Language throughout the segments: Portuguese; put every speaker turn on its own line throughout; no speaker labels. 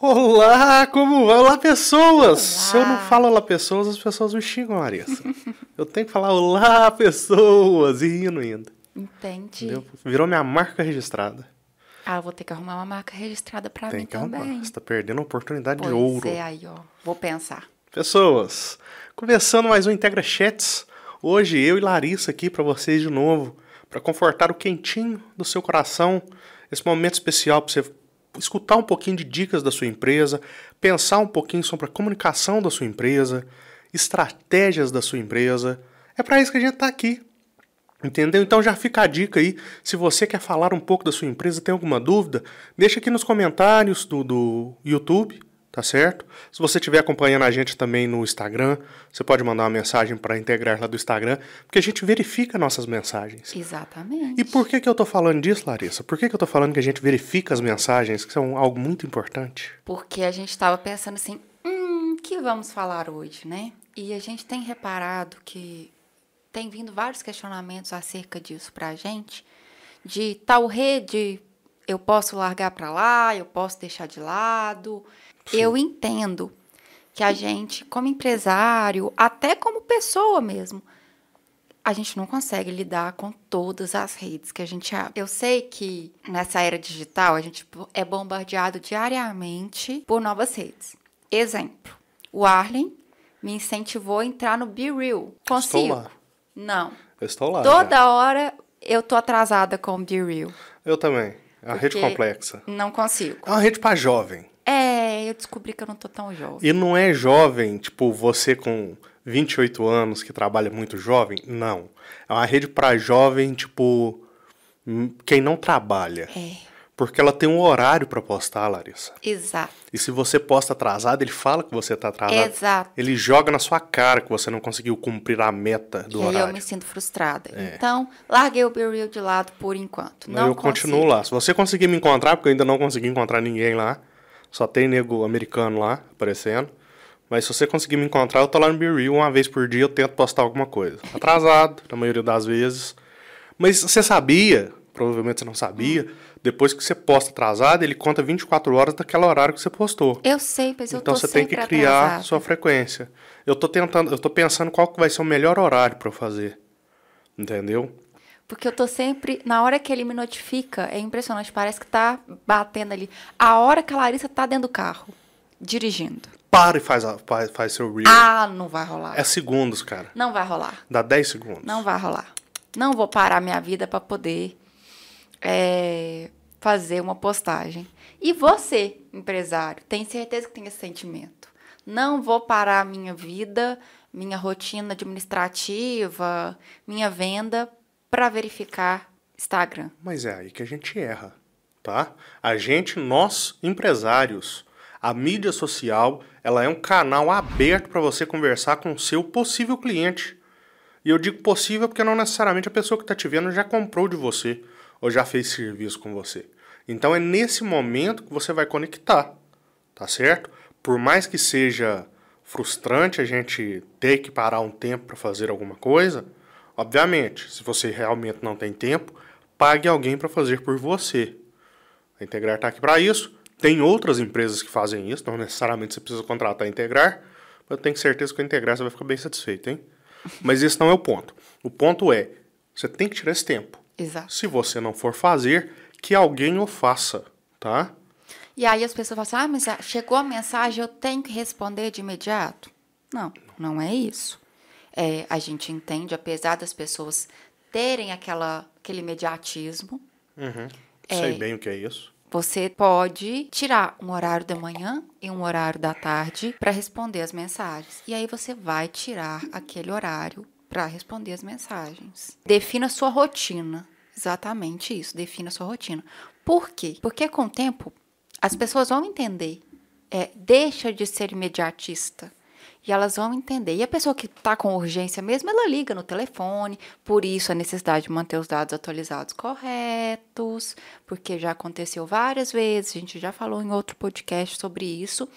Olá, como vai? Olá, pessoas! Olá. Se eu não falo olá, pessoas, as pessoas me xingam, Larissa. eu tenho que falar olá, pessoas, e rindo ainda.
Entendi.
Entendeu? Virou minha marca registrada.
Ah, vou ter que arrumar uma marca registrada pra
Tem
mim
que arrumar.
também.
Você tá perdendo a oportunidade
pois
de ouro.
é, aí, ó. Vou pensar.
Pessoas, começando mais um Integra Chats. Hoje eu e Larissa aqui para vocês de novo, para confortar o quentinho do seu coração. Esse momento especial para você escutar um pouquinho de dicas da sua empresa, pensar um pouquinho sobre a comunicação da sua empresa, estratégias da sua empresa. É para isso que a gente está aqui. Entendeu? Então já fica a dica aí. Se você quer falar um pouco da sua empresa, tem alguma dúvida, deixa aqui nos comentários do, do YouTube tá certo? Se você estiver acompanhando a gente também no Instagram, você pode mandar uma mensagem para integrar lá do Instagram, porque a gente verifica nossas mensagens.
Exatamente.
E por que, que eu tô falando disso, Larissa? Por que, que eu tô falando que a gente verifica as mensagens, que são algo muito importante?
Porque a gente estava pensando assim, hum, que vamos falar hoje, né? E a gente tem reparado que tem vindo vários questionamentos acerca disso pra gente, de tal rede eu posso largar para lá, eu posso deixar de lado. Sim. Eu entendo que a gente, como empresário, até como pessoa mesmo, a gente não consegue lidar com todas as redes que a gente abre. Eu sei que nessa era digital a gente é bombardeado diariamente por novas redes. Exemplo, o Arlen me incentivou a entrar no Be Real. Consigo?
Estou lá.
Não.
Eu estou lá.
Toda
já.
hora eu tô atrasada com o Be Real.
Eu também. É uma rede complexa.
Não consigo.
É uma rede para jovem.
Eu descobri que eu não tô tão jovem.
E não é jovem, tipo, você com 28 anos que trabalha muito jovem? Não. É uma rede para jovem, tipo, quem não trabalha.
É.
Porque ela tem um horário para postar, Larissa.
Exato.
E se você posta atrasado, ele fala que você tá atrasado.
Exato.
Ele joga na sua cara que você não conseguiu cumprir a meta do
e
horário.
E eu me sinto frustrada. É. Então, larguei o Be Real de lado por enquanto. Não
eu
consigo.
continuo lá. Se você conseguir me encontrar, porque eu ainda não consegui encontrar ninguém lá, só tem nego americano lá aparecendo. Mas se você conseguir me encontrar, eu tô lá no Be Real uma vez por dia, eu tento postar alguma coisa. Atrasado, na maioria das vezes. Mas você sabia, provavelmente você não sabia, depois que você posta atrasado, ele conta 24 horas daquele horário que você postou.
Eu sei, mas eu
então
tô
você tem que criar atrasado. sua frequência. Eu tô tentando, eu tô pensando qual que vai ser o melhor horário para eu fazer. Entendeu?
Porque eu tô sempre. Na hora que ele me notifica, é impressionante. Parece que tá batendo ali. A hora que a Larissa tá dentro do carro, dirigindo.
Para e faz, a, faz, faz seu reel.
Ah, não vai rolar.
É segundos, cara.
Não vai rolar.
Dá 10 segundos.
Não vai rolar. Não vou parar minha vida para poder é, fazer uma postagem. E você, empresário, tem certeza que tem esse sentimento? Não vou parar minha vida, minha rotina administrativa, minha venda para verificar Instagram.
Mas é aí que a gente erra, tá? A gente, nós empresários, a mídia social, ela é um canal aberto para você conversar com o seu possível cliente. E eu digo possível porque não necessariamente a pessoa que está te vendo já comprou de você ou já fez serviço com você. Então é nesse momento que você vai conectar, tá certo? Por mais que seja frustrante a gente ter que parar um tempo para fazer alguma coisa, Obviamente, se você realmente não tem tempo, pague alguém para fazer por você. A Integrar está aqui para isso. Tem outras empresas que fazem isso, não necessariamente você precisa contratar a Integrar, mas eu tenho certeza que a Integrar você vai ficar bem satisfeito, hein? Mas esse não é o ponto. O ponto é, você tem que tirar esse tempo.
Exato.
Se você não for fazer, que alguém o faça, tá?
E aí as pessoas falam assim, ah, mas chegou a mensagem, eu tenho que responder de imediato. Não, não é isso é, a gente entende, apesar das pessoas terem aquela, aquele imediatismo.
Uhum. Sei é, bem o que é isso.
Você pode tirar um horário da manhã e um horário da tarde para responder as mensagens. E aí você vai tirar aquele horário para responder as mensagens. Defina sua rotina. Exatamente isso, defina sua rotina. Por quê? Porque com o tempo as pessoas vão entender. É, deixa de ser imediatista. E elas vão entender. E a pessoa que está com urgência mesmo, ela liga no telefone. Por isso a necessidade de manter os dados atualizados corretos, porque já aconteceu várias vezes, a gente já falou em outro podcast sobre isso.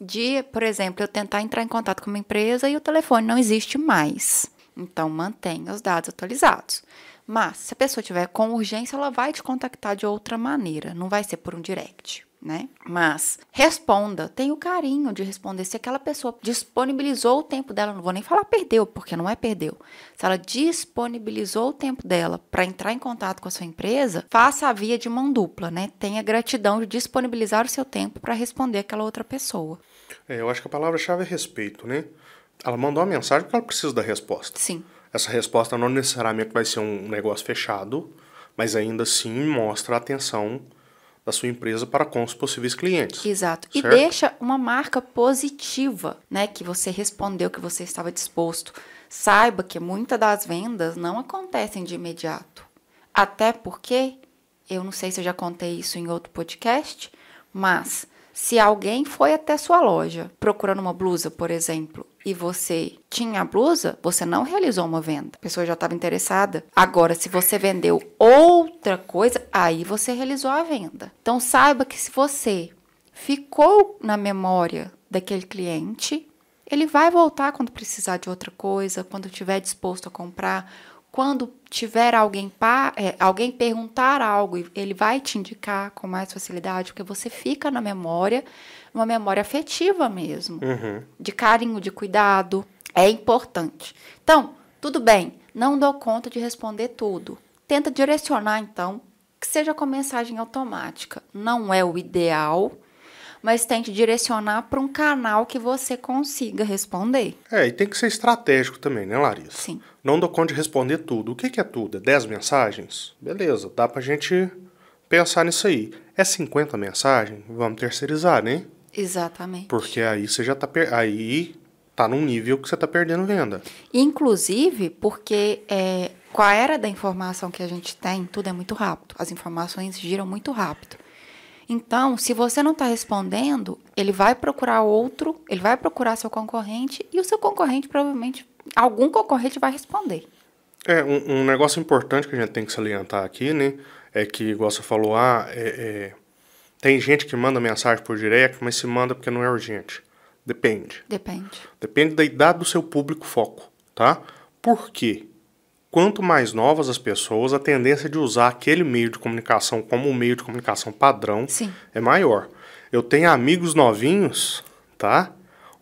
De, por exemplo, eu tentar entrar em contato com uma empresa e o telefone não existe mais. Então, mantenha os dados atualizados. Mas, se a pessoa tiver com urgência, ela vai te contactar de outra maneira, não vai ser por um direct. Né? Mas responda, tenha o carinho de responder. Se aquela pessoa disponibilizou o tempo dela, não vou nem falar perdeu, porque não é perdeu. Se ela disponibilizou o tempo dela para entrar em contato com a sua empresa, faça a via de mão dupla, né? Tenha gratidão de disponibilizar o seu tempo para responder aquela outra pessoa.
É, eu acho que a palavra-chave é respeito, né? Ela mandou uma mensagem porque ela precisa da resposta.
Sim.
Essa resposta não necessariamente vai ser um negócio fechado, mas ainda assim mostra a atenção da sua empresa para com os possíveis clientes.
Exato. E
Certo?
deixa uma marca positiva, né? Que você respondeu que você estava disposto. Saiba que muitas das vendas não acontecem de imediato. Até porque, eu não sei se eu já contei isso em outro podcast, mas se alguém foi até sua loja procurando uma blusa, por exemplo, e você tinha a blusa, você não realizou uma venda. A pessoa já estava interessada. Agora, se você vendeu outra coisa, aí você realizou a venda. Então, saiba que se você ficou na memória daquele cliente, ele vai voltar quando precisar de outra coisa, quando estiver disposto a comprar, quando tiver alguém, é, alguém perguntar algo, ele vai te indicar com mais facilidade, porque você fica na memória, uma memória afetiva mesmo, de carinho, de cuidado. É importante. Então, tudo bem, não dou conta de responder tudo. Tenta direcionar, então, que seja com mensagem automática. Não é o ideal, mas tente direcionar para um canal que você consiga responder.
É, e tem que ser estratégico também, né, Larissa?
Sim.
Não dou conta de responder tudo. O que, que é tudo? É 10 mensagens? Beleza, dá pra gente pensar nisso aí. É 50 mensagens? Vamos terceirizar, né?
Exatamente.
Porque aí você já tá per... aí tá num nível que você tá perdendo venda.
Inclusive, porque é, com a era da informação que a gente tem, tudo é muito rápido. As informações giram muito rápido. Então, se você não está respondendo, ele vai procurar outro, ele vai procurar seu concorrente e o seu concorrente provavelmente, algum concorrente vai responder.
É, um, um negócio importante que a gente tem que salientar aqui, né? É que, igual você falou, ah, é, é, tem gente que manda mensagem por direct, mas se manda porque não é urgente. Depende.
Depende.
Depende da idade do seu público foco, tá? Por quê? Quanto mais novas as pessoas, a tendência de usar aquele meio de comunicação como um meio de comunicação padrão
Sim.
é maior. Eu tenho amigos novinhos, tá?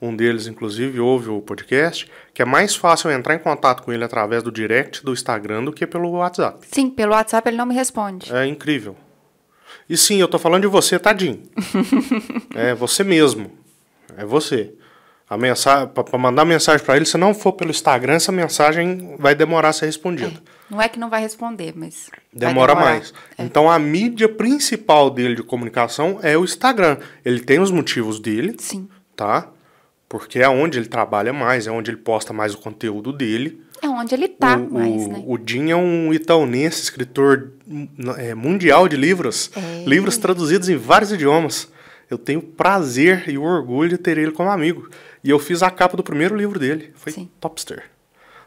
Um deles, inclusive, ouve o podcast, que é mais fácil eu entrar em contato com ele através do direct do Instagram do que pelo WhatsApp.
Sim, pelo WhatsApp ele não me responde.
É incrível. E sim, eu tô falando de você, tadinho. é você mesmo. É você. A mensagem, para mandar mensagem para ele, se não for pelo Instagram, essa mensagem vai demorar a ser respondida.
Não é que não vai responder, mas.
Demora mais. Então a mídia principal dele de comunicação é o Instagram. Ele tem os motivos dele,
Sim.
tá? Porque é onde ele trabalha mais, é onde ele posta mais o conteúdo dele.
É onde ele tá
o,
mais,
o,
né?
o Jim é um itaunense, escritor hum, é, mundial de livros.
É.
Livros traduzidos em vários idiomas. Eu tenho o prazer e o orgulho de ter ele como amigo. E eu fiz a capa do primeiro livro dele. Foi
Sim.
Topster.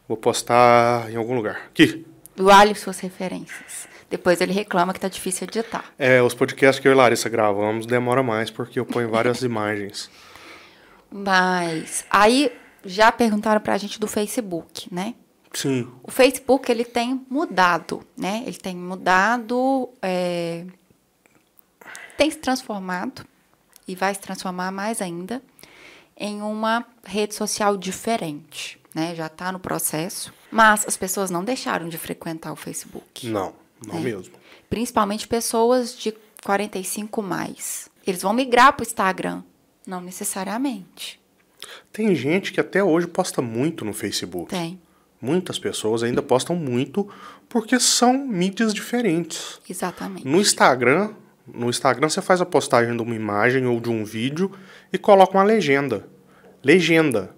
Vou postar em algum lugar. Aqui.
Vale suas referências. Depois ele reclama que tá difícil editar.
É, os podcasts que eu e Larissa gravamos demora mais porque eu ponho várias imagens.
Mas aí já perguntaram pra gente do Facebook, né?
Sim.
O Facebook ele tem mudado, né? Ele tem mudado, é, tem se transformado e vai se transformar mais ainda em uma rede social diferente, né? Já está no processo, mas as pessoas não deixaram de frequentar o Facebook,
Não, não
É.
mesmo.
principalmente pessoas de 45 mais. Eles vão migrar para o Instagram, não necessariamente.
Tem gente que até hoje posta muito no Facebook.
Tem,
Muitas pessoas ainda postam muito porque são mídias diferentes.
exatamente.
No Instagram, no Instagram você faz a postagem de uma imagem ou de um vídeo e coloca uma legenda. Legenda.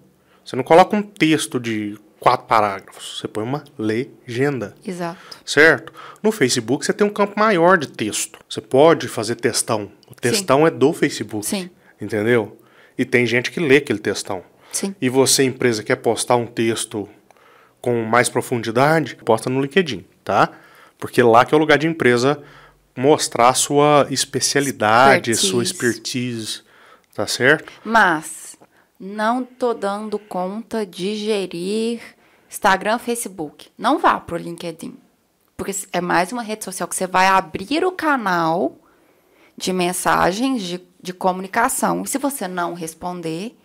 Você não coloca um texto de quatro parágrafos, você põe uma legenda.
Exato.
Certo? No Facebook você tem um campo maior de texto. Você pode fazer textão. O textão é do Facebook.
Sim.
Entendeu? E tem gente que lê aquele textão.
Sim.
E você, empresa, quer postar um texto com mais profundidade, posta no LinkedIn, tá? Porque lá que é o lugar de empresa mostrar a sua especialidade, sua expertise, tá certo?
Mas não tô dando conta de gerir Instagram, Facebook. Não vá pro LinkedIn. Porque é mais uma rede social que você vai abrir o canal de mensagens de, de comunicação. E se você não responder,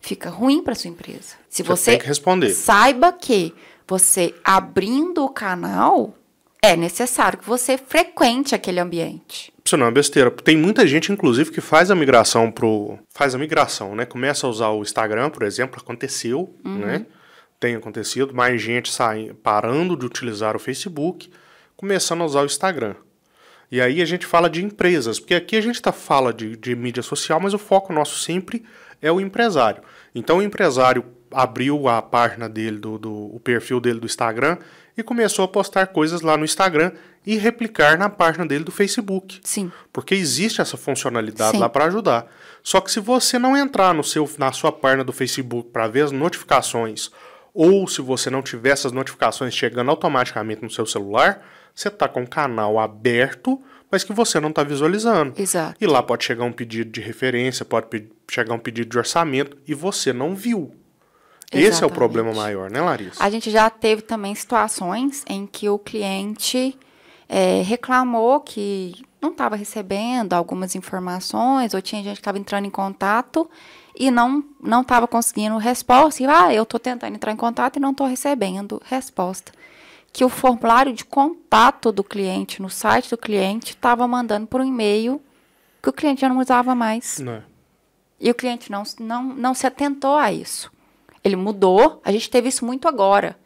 fica ruim para sua empresa. Se
Você
você,
tem que responder.
saiba que você abrindo o canal é necessário que você frequente aquele ambiente.
Isso não é besteira. Tem muita gente, inclusive, que faz a migração pro. Faz a migração, né? Começa a usar o Instagram, por exemplo, aconteceu, né? Tem acontecido, mais gente sai, parando de utilizar o Facebook, começando a usar o Instagram. E aí a gente fala de empresas, porque aqui a gente tá, fala de, de mídia social, mas o foco nosso sempre é o empresário. Então o empresário abriu a página dele, do, do, o perfil dele do Instagram, e começou a postar coisas lá no Instagram e replicar na página dele do Facebook.
Sim.
Porque existe essa funcionalidade
Sim.
lá para ajudar. Só que se você não entrar no seu, na sua página do Facebook para ver as notificações, ou se você não tiver essas notificações chegando automaticamente no seu celular, você está com o canal aberto, mas que você não está visualizando.
Exato.
E lá pode chegar um pedido de referência, pode chegar um pedido de orçamento e você não viu. Esse é o
Exatamente.
problema maior, né, Larissa?
A gente já teve também situações em que o cliente é, reclamou que não estava recebendo algumas informações, ou tinha gente que estava entrando em contato e não não estava conseguindo resposta. E, ah, eu estou tentando entrar em contato e não estou recebendo resposta. Que o formulário de contato do cliente no site do cliente estava mandando por um e-mail que o cliente já não usava mais.
Não é.
E o cliente não, não, não se atentou a isso. Ele mudou, a gente teve isso muito agora,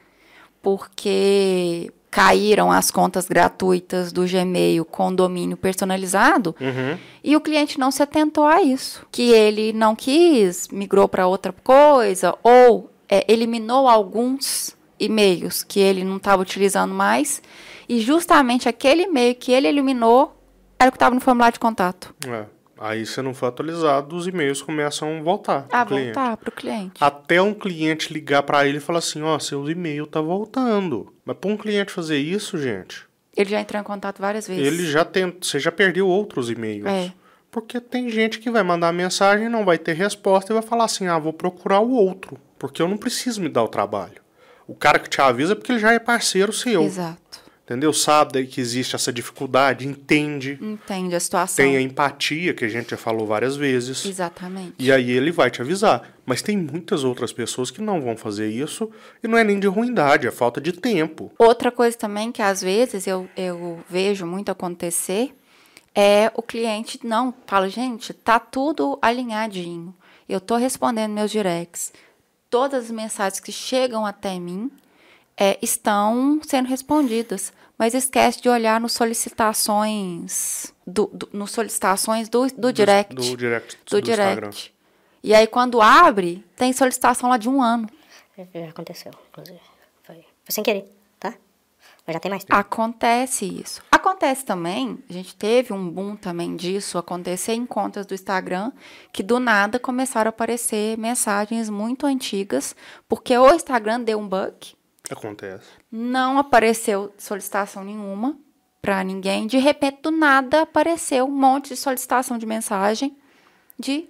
porque caíram as contas gratuitas do Gmail com domínio personalizado
Uhum.
e o cliente não se atentou a isso. Que ele não quis, migrou para outra coisa ou é, eliminou alguns e-mails que ele não estava utilizando mais e justamente aquele e-mail que ele eliminou era o que estava no formulário de contato.
É. Aí, se não for atualizado, os e-mails começam a voltar. pro
A
cliente.
voltar para o cliente.
Até um cliente ligar pra ele e falar assim, ó, seu e-mail tá voltando. Mas pra um cliente fazer isso, gente,
Ele já entrou em contato várias vezes.
ele já tem, você já perdeu outros e-mails.
É.
Porque tem gente que vai mandar mensagem, não vai ter resposta e vai falar assim, ah, vou procurar o outro, porque eu não preciso me dar o trabalho. O cara que te avisa é porque ele já é parceiro seu,
Exato.
Entendeu? Sabe que existe essa dificuldade, entende,
Entende a situação.
tem a empatia que a gente já falou várias vezes.
Exatamente.
E aí ele vai te avisar. Mas tem muitas outras pessoas que não vão fazer isso e não é nem de ruindade, é falta de tempo.
Outra coisa também que às vezes eu, eu vejo muito acontecer é o cliente não fala, gente, tá tudo alinhadinho. Eu tô respondendo meus directs. Todas as mensagens que chegam até mim é, estão sendo respondidas. Mas esquece de olhar nos solicitações do, do, nos solicitações do, do direct.
Do direct
do,
do Instagram.
direct. E aí, quando abre, tem solicitação lá de um ano.
Já aconteceu, inclusive. Foi, foi sem querer, tá? Mas já tem mais tempo.
Acontece isso. Acontece também, a gente teve um boom também disso acontecer em contas do Instagram, que do nada começaram a aparecer mensagens muito antigas, porque o Instagram deu um bug,
Acontece.
não apareceu solicitação nenhuma para ninguém, de repente do nada apareceu um monte de solicitação de mensagem de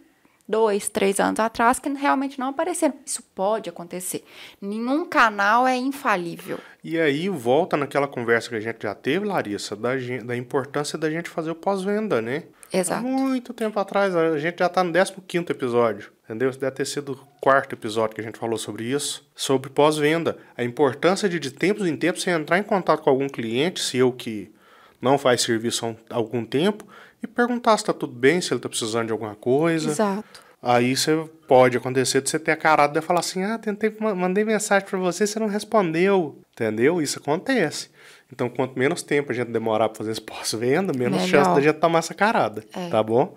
dois, três anos atrás que realmente não apareceram. Isso pode acontecer. Nenhum canal é infalível.
E aí volta naquela conversa que a gente já teve, Larissa, da, da importância da gente fazer o pós-venda, né?
Exato.
Há muito tempo atrás, a gente já tá no 15 episódio, entendeu? Deve ter sido o quarto episódio que a gente falou sobre isso, sobre pós-venda. A importância de, de tempos em tempos, você entrar em contato com algum cliente, se eu que não faz serviço há um- algum tempo, e perguntar se tá tudo bem, se ele tá precisando de alguma coisa.
Exato.
Aí você pode acontecer de você ter a carada de falar assim: ah, tentei, ma- mandei mensagem pra você, você não respondeu. Entendeu? Isso acontece. Então, quanto menos tempo a gente demorar pra fazer esse pós-venda, menos
Melhor.
chance da gente tomar essa carada.
É.
Tá bom?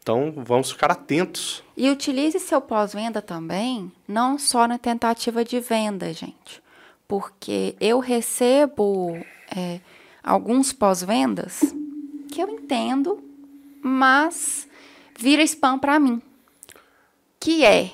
Então, vamos ficar atentos.
E utilize seu pós-venda também, não só na tentativa de venda, gente. Porque eu recebo é, alguns pós-vendas que eu entendo, mas vira spam para mim. Que é,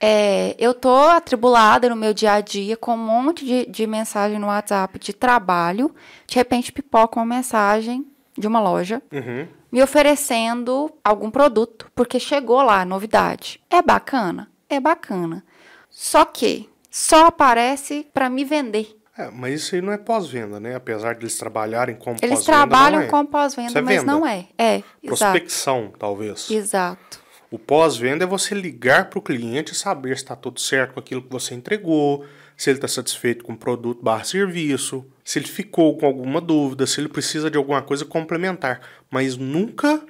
é, eu tô atribulada no meu dia a dia com um monte de, de mensagem no WhatsApp de trabalho. De repente pipoca uma mensagem de uma loja
Uhum.
me oferecendo algum produto, porque chegou lá a novidade. É bacana? É bacana. Só que só aparece para me vender.
É, mas isso aí não é pós-venda, né? Apesar de eles trabalharem como
Eles
pós-venda,
trabalham
é.
com pós-venda,
é
mas
venda.
não é. É, exato.
Prospecção, talvez.
Exato.
O pós-venda é você ligar para o cliente e saber se está tudo certo com aquilo que você entregou, se ele está satisfeito com o produto barra serviço, se ele ficou com alguma dúvida, se ele precisa de alguma coisa complementar. Mas nunca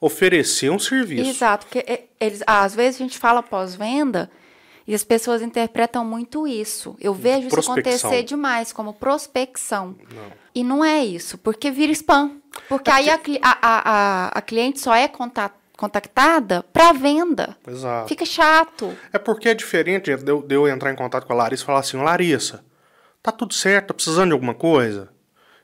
oferecer um serviço.
Exato, porque é, eles, às vezes a gente fala pós-venda e as pessoas interpretam muito isso. Eu vejo isso acontecer demais, como prospecção.
Não.
E não é isso, porque vira spam. Porque aí a, a, a, a, a cliente só é conta- contactada para venda.
Exato.
Fica chato.
É porque é diferente de eu, de eu entrar em contato com a Larissa e falar assim, Larissa, tá tudo certo, tá precisando de alguma coisa?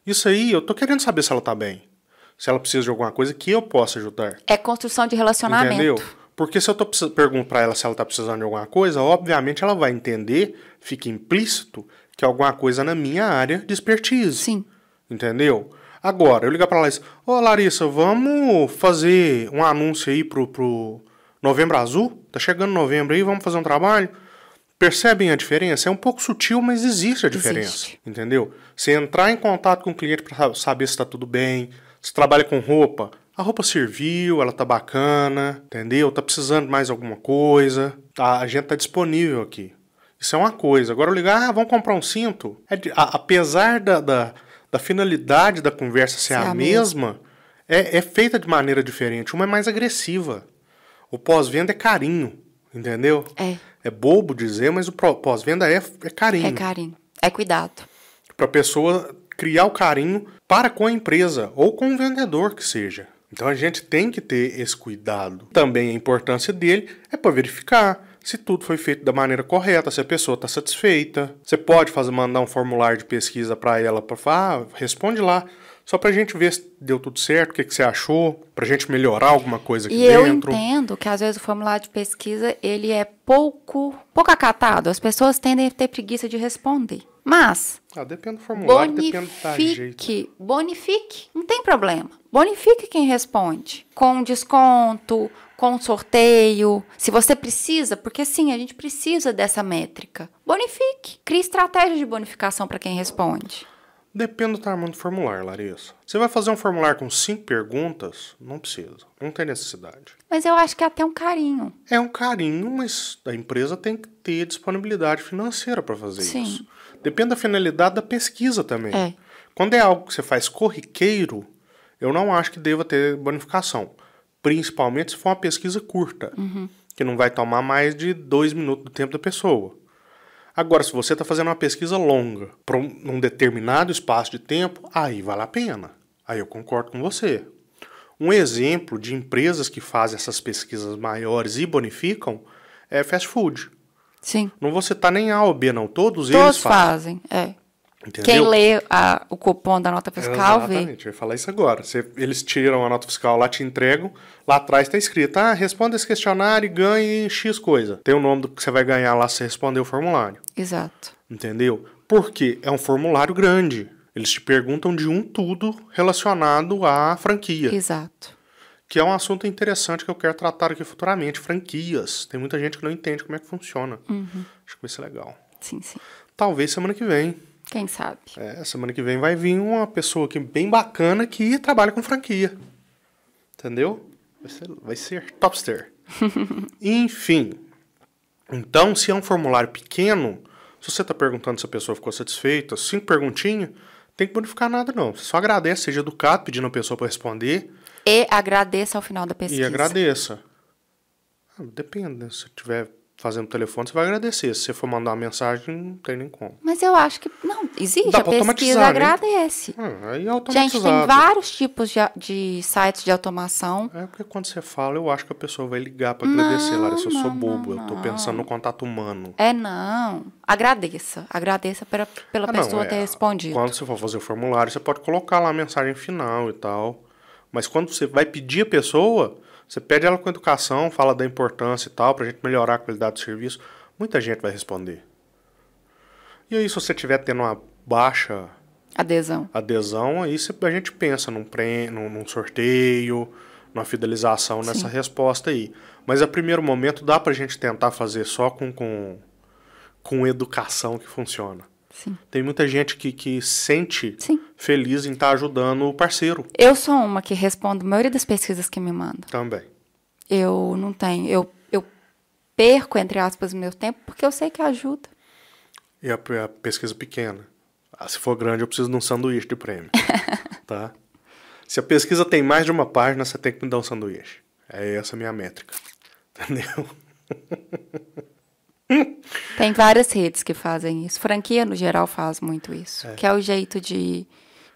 Isso aí, eu tô querendo saber se ela tá bem. Se ela precisa de alguma coisa que eu possa ajudar.
É construção de relacionamento.
Entendeu? Porque se eu tô pergunto pra ela se ela tá precisando de alguma coisa, obviamente ela vai entender, fica implícito, que alguma coisa na minha área de expertise.
Sim.
Entendeu? Agora, eu ligar pra Larissa, ô Larissa, vamos fazer um anúncio aí pro, pro Novembro Azul? Tá chegando novembro aí, vamos fazer um trabalho? Percebem a diferença? É um pouco sutil, mas existe a diferença.
Existe.
Entendeu? Você entrar em contato com o cliente para saber se está tudo bem, se trabalha com roupa, a roupa serviu, ela tá bacana, entendeu? Tá precisando de mais alguma coisa, tá, a gente tá disponível aqui. Isso é uma coisa. Agora eu ligar, ah, vamos comprar um cinto. É de- a- apesar da, da, da finalidade da conversa ser
Ser
a,
a
mesma, é, é feita de maneira diferente. Uma é mais agressiva. O pós-venda é carinho, entendeu?
É.
É bobo dizer, mas o pós-venda é, é carinho.
É carinho. É cuidado.
Para a pessoa criar o carinho para com a empresa ou com o vendedor que seja. Então a gente tem que ter esse cuidado. Também a importância dele é para verificar se tudo foi feito da maneira correta, se a pessoa está satisfeita. Você pode fazer mandar um formulário de pesquisa para ela para falar, ah, responde lá, só para a gente ver se deu tudo certo, o que, que você achou, para a gente melhorar alguma coisa aqui
E eu
dentro.
entendo que às vezes o formulário de pesquisa ele é pouco, pouco acatado. As pessoas tendem a ter preguiça de responder. Mas
Ah, depende do formulário, depende do jeito.
bonifique, bonifique, não tem problema. Bonifique quem responde, com desconto, com sorteio, se você precisa, porque sim, a gente precisa dessa métrica. Bonifique, crie estratégia de bonificação para quem responde.
Depende do tamanho do formulário, Larissa. Você vai fazer um formulário com cinco perguntas? Não precisa. Não tem necessidade.
Mas eu acho que é até um carinho.
É um carinho, mas a empresa tem que ter disponibilidade financeira para fazer
Sim.
isso. Depende da finalidade da pesquisa também.
É.
Quando é algo que você faz corriqueiro, eu não acho que deva ter bonificação. Principalmente se for uma pesquisa curta,
Uhum.
que não vai tomar mais de dois minutos do tempo da pessoa. Agora, se você está fazendo uma pesquisa longa para um, determinado espaço de tempo, aí vale a pena. Aí eu concordo com você. Um exemplo de empresas que fazem essas pesquisas maiores e bonificam é fast food.
Sim.
Não vou citar nem A ou B, não. Todos, eles
Todos
fazem.
fazem. É.
Entendeu?
Quem lê a- o cupom da nota fiscal vê.
Exatamente, eu ia falar isso agora. Você- eles tiram a nota fiscal lá, te entregam. Lá atrás está escrito: ah, responda esse questionário e ganhe X coisa. Tem o nome do que você vai ganhar lá se você responder o formulário.
Exato.
Entendeu? Porque é um formulário grande. Eles te perguntam de um tudo relacionado à franquia.
Exato.
Que é um assunto interessante que eu quero tratar aqui futuramente. Franquias. Tem muita gente que não entende como é que funciona.
Uhum.
Acho que vai ser legal.
Sim, sim.
Talvez semana que vem.
Quem sabe?
É, semana que vem vai vir uma pessoa aqui bem bacana que trabalha com franquia. Entendeu? Vai ser, vai ser topster. Enfim. Então, se é um formulário pequeno, se você está perguntando se a pessoa ficou satisfeita, cinco perguntinhas, tem que bonificar nada não. Você só agradece, seja educado, pedindo a pessoa para responder
E agradeça ao final da pesquisa.
e agradeça. Ah, depende, né? Se tiver fazendo telefone, você vai agradecer. Se você for mandar uma mensagem, não tem nem como.
Mas eu acho que. Não, existe.
Dá
a pesquisa
né?
agradece.
Ah, aí é
Gente, tem vários tipos de, de sites de automação.
É porque quando você fala, eu acho que a pessoa vai ligar pra agradecer, Larissa. Eu sou
não,
bobo,
não,
eu tô
não.
pensando no contato humano.
É não. Agradeça. Agradeça pela, pela
Ah, não,
pessoa
é,
ter respondido.
Quando você for fazer o formulário, você pode colocar lá a mensagem final e tal. Mas quando você vai pedir a pessoa, você pede ela com educação, fala da importância e tal, pra gente melhorar a qualidade do serviço. Muita gente vai responder. E aí, se você tiver tendo uma baixa
Adesão.
adesão, aí a gente pensa num, prêmio, num, sorteio, numa fidelização nessa resposta aí. Mas a primeiro momento dá pra gente tentar fazer só com, com, com educação que funciona.
Sim.
Tem muita gente que, que sente
Sim.
feliz em estar ajudando o parceiro
Eu sou uma que respondo a maioria das pesquisas que me mandam.
também.
Eu não tenho. Eu, eu perco, entre aspas, o meu tempo porque eu sei que ajuda.
E a, a pesquisa pequena. Ah, se for grande, eu preciso de um sanduíche de prêmio. tá? Se a pesquisa tem mais de uma página, você tem que me dar um sanduíche. É essa a minha métrica. Entendeu?
Tem várias redes que fazem isso. Franquia, no geral, faz muito isso. Que é o jeito de,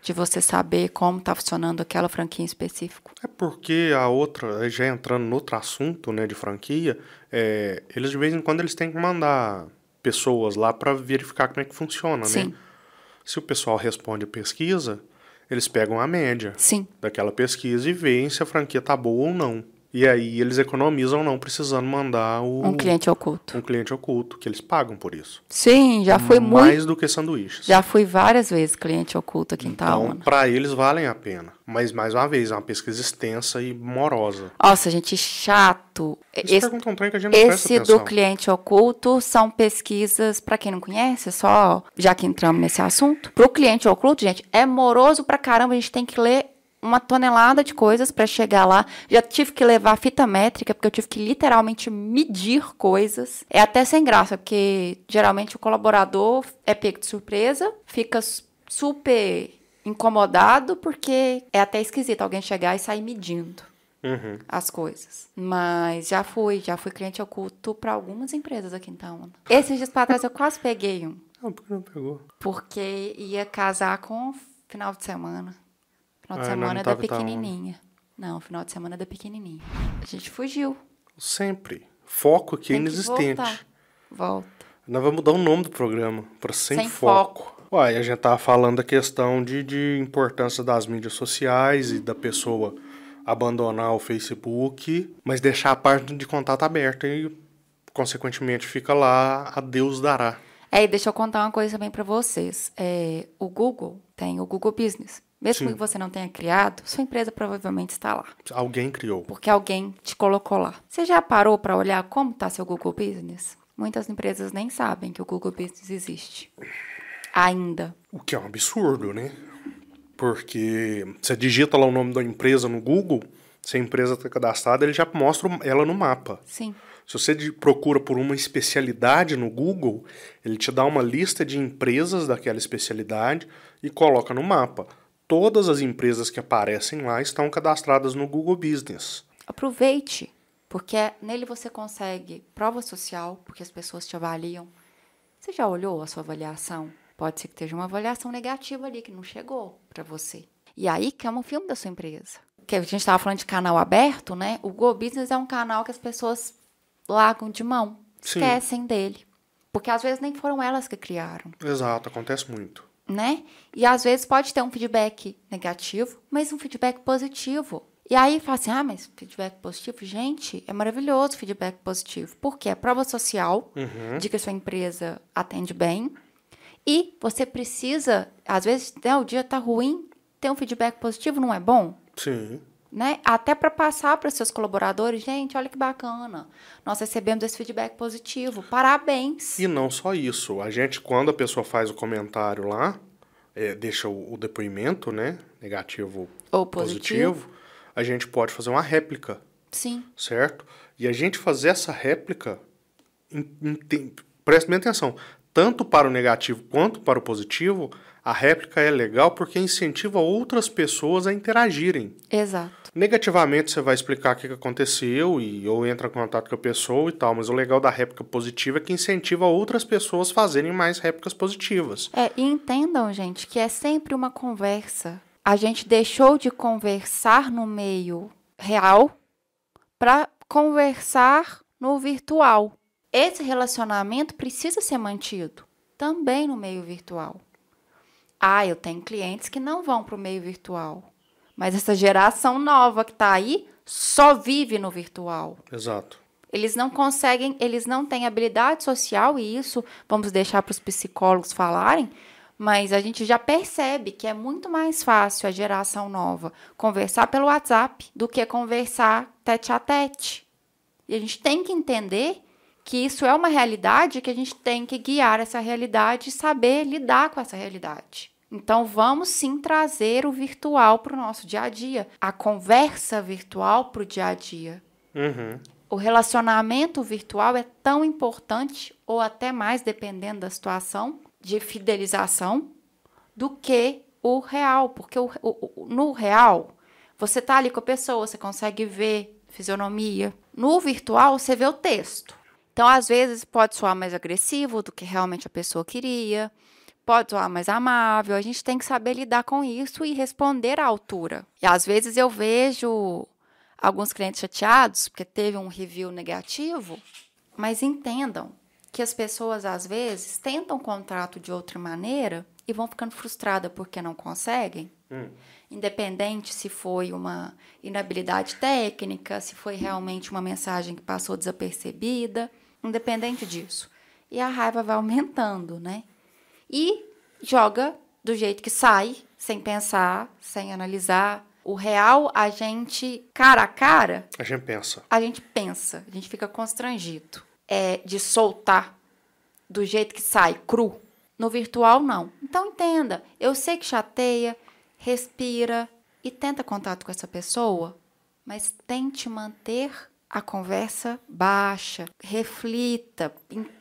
de você saber como está funcionando aquela franquia em específico.
É porque a outra, já entrando no outro assunto, né, de franquia, é, eles de vez em quando eles têm que mandar pessoas lá para verificar como é que funciona, né?
Sim.
Se o pessoal responde a pesquisa, eles pegam a média
Sim.
daquela pesquisa e veem se a franquia tá boa ou não. E aí eles economizam não precisando mandar o
Um cliente oculto.
um cliente oculto, que eles pagam por isso.
Sim, já fui muito.
Mais do que sanduíches.
Já fui várias vezes cliente oculto aqui em
então,
Itaúna.
para eles valem a pena. Mas mais uma vez, é uma pesquisa extensa e morosa.
Nossa, gente, chato.
Eles
Esse,
perguntam um trem que a gente não
esse do cliente oculto são pesquisas, pra quem não conhece, só já que entramos nesse assunto. Pro cliente oculto, gente, é moroso pra caramba, a gente tem que ler uma tonelada de coisas pra chegar lá. Já tive que levar fita métrica, porque eu tive que literalmente medir coisas. É até sem graça, porque geralmente o colaborador é pego de surpresa, fica super incomodado, porque é até esquisito alguém chegar e sair medindo
Uhum.
as coisas. Mas já fui, já fui cliente oculto para algumas empresas aqui em Itaúna. Esses dias para trás eu quase peguei um,
Não, por que não pegou?
porque ia casar com final de semana. Final de
Ah,
semana da pequenininha. Não, final de semana da pequenininha. A gente fugiu.
Sempre. Foco aqui é
Tem que
inexistente.
voltar. Volta.
Nós vamos mudar o nome do programa para Sem,
Sem
Foco. Uai, a gente tava falando da questão de, de importância das mídias sociais e da pessoa abandonar o Facebook, mas deixar a página de contato aberta e, consequentemente, fica lá, a Deus dará.
É, e deixa eu contar uma coisa também para vocês. É, o Google tem o Google Business. Mesmo
Sim.
que você não tenha criado, sua empresa provavelmente está lá.
Alguém criou.
porque alguém te colocou lá. Você já parou para olhar como está seu Google Business? Muitas empresas nem sabem que o Google Business existe. Ainda.
O que é um absurdo, né? Porque você digita lá o nome da empresa no Google, se a empresa está cadastrada, ele já mostra ela no mapa.
Sim.
Se você procura por uma especialidade no Google, ele te dá uma lista de empresas daquela especialidade e coloca no mapa. Todas as empresas que aparecem lá estão cadastradas no Google Business.
Aproveite, porque nele você consegue prova social, porque as pessoas te avaliam. Você já olhou a sua avaliação? Pode ser que esteja uma avaliação negativa ali que não chegou para você. E aí que é um filme da sua empresa. Que a gente estava falando de canal aberto, né? O Go Business é um canal que as pessoas largam de mão,
Sim.
esquecem dele. Porque às vezes nem foram elas que criaram
Exato, acontece muito.
Né? E às vezes pode ter um feedback negativo, mas um feedback positivo. E aí fala assim: ah, mas feedback positivo, gente, é maravilhoso feedback positivo. Porque é prova social de que a sua empresa atende bem. E você precisa, às vezes, né, o dia tá ruim, ter um feedback positivo não é bom?
Sim.
Né? Até para passar para seus colaboradores, gente, olha que bacana. Nós recebemos esse feedback positivo. Parabéns.
E não só isso. A gente, quando a pessoa faz o comentário lá, é, deixa o, o depoimento, né? Negativo
Ou positivo.
positivo, a gente pode fazer uma réplica.
Sim.
certo? E a gente fazer essa réplica, em- em tem- preste bem atenção, tanto para o negativo quanto para o positivo, a réplica é legal porque incentiva outras pessoas a interagirem.
Exato.
Negativamente você vai explicar o que aconteceu e ou entra em contato com a pessoa e tal, mas o legal da réplica positiva é que incentiva outras pessoas a fazerem mais réplicas positivas.
É, e entendam, gente, que é sempre uma conversa. A gente deixou de conversar no meio real para conversar no virtual. Esse relacionamento precisa ser mantido também no meio virtual. Ah, eu tenho clientes que não vão para o meio virtual, mas essa geração nova que está aí só vive no virtual.
Exato.
Eles não conseguem, eles não têm habilidade social, e isso vamos deixar para os psicólogos falarem, mas a gente já percebe que é muito mais fácil a geração nova conversar pelo WhatsApp do que conversar tete a tete. E a gente tem que entender que isso é uma realidade que a gente tem que guiar essa realidade e saber lidar com essa realidade. Então, vamos sim trazer o virtual para o nosso dia a dia, a conversa virtual para o dia a dia.
Uhum.
O relacionamento virtual é tão importante, ou até mais, dependendo da situação, de fidelização, do que o real. Porque o, o, no real, você tá ali com a pessoa, você consegue ver fisionomia. No virtual, você vê o texto. Então, às vezes, pode soar mais agressivo do que realmente a pessoa queria, pode soar mais amável. A gente tem que saber lidar com isso e responder à altura. E às vezes eu vejo alguns clientes chateados porque teve um review negativo, mas entendam que as pessoas às vezes tentam contrato de outra maneira e vão ficando frustradas porque não conseguem.
Hum.
Independente se foi uma inabilidade técnica, se foi realmente uma mensagem que passou desapercebida, independente disso. E a raiva vai aumentando, né? E joga do jeito que sai, sem pensar, sem analisar. O real, a gente, cara a cara,
A gente pensa.
a gente pensa, a gente fica constrangido. É de soltar do jeito que sai, cru. No virtual, não. Então, entenda. Eu sei que chateia, respira e tenta contato com essa pessoa, mas tente manter a conversa baixa, reflita,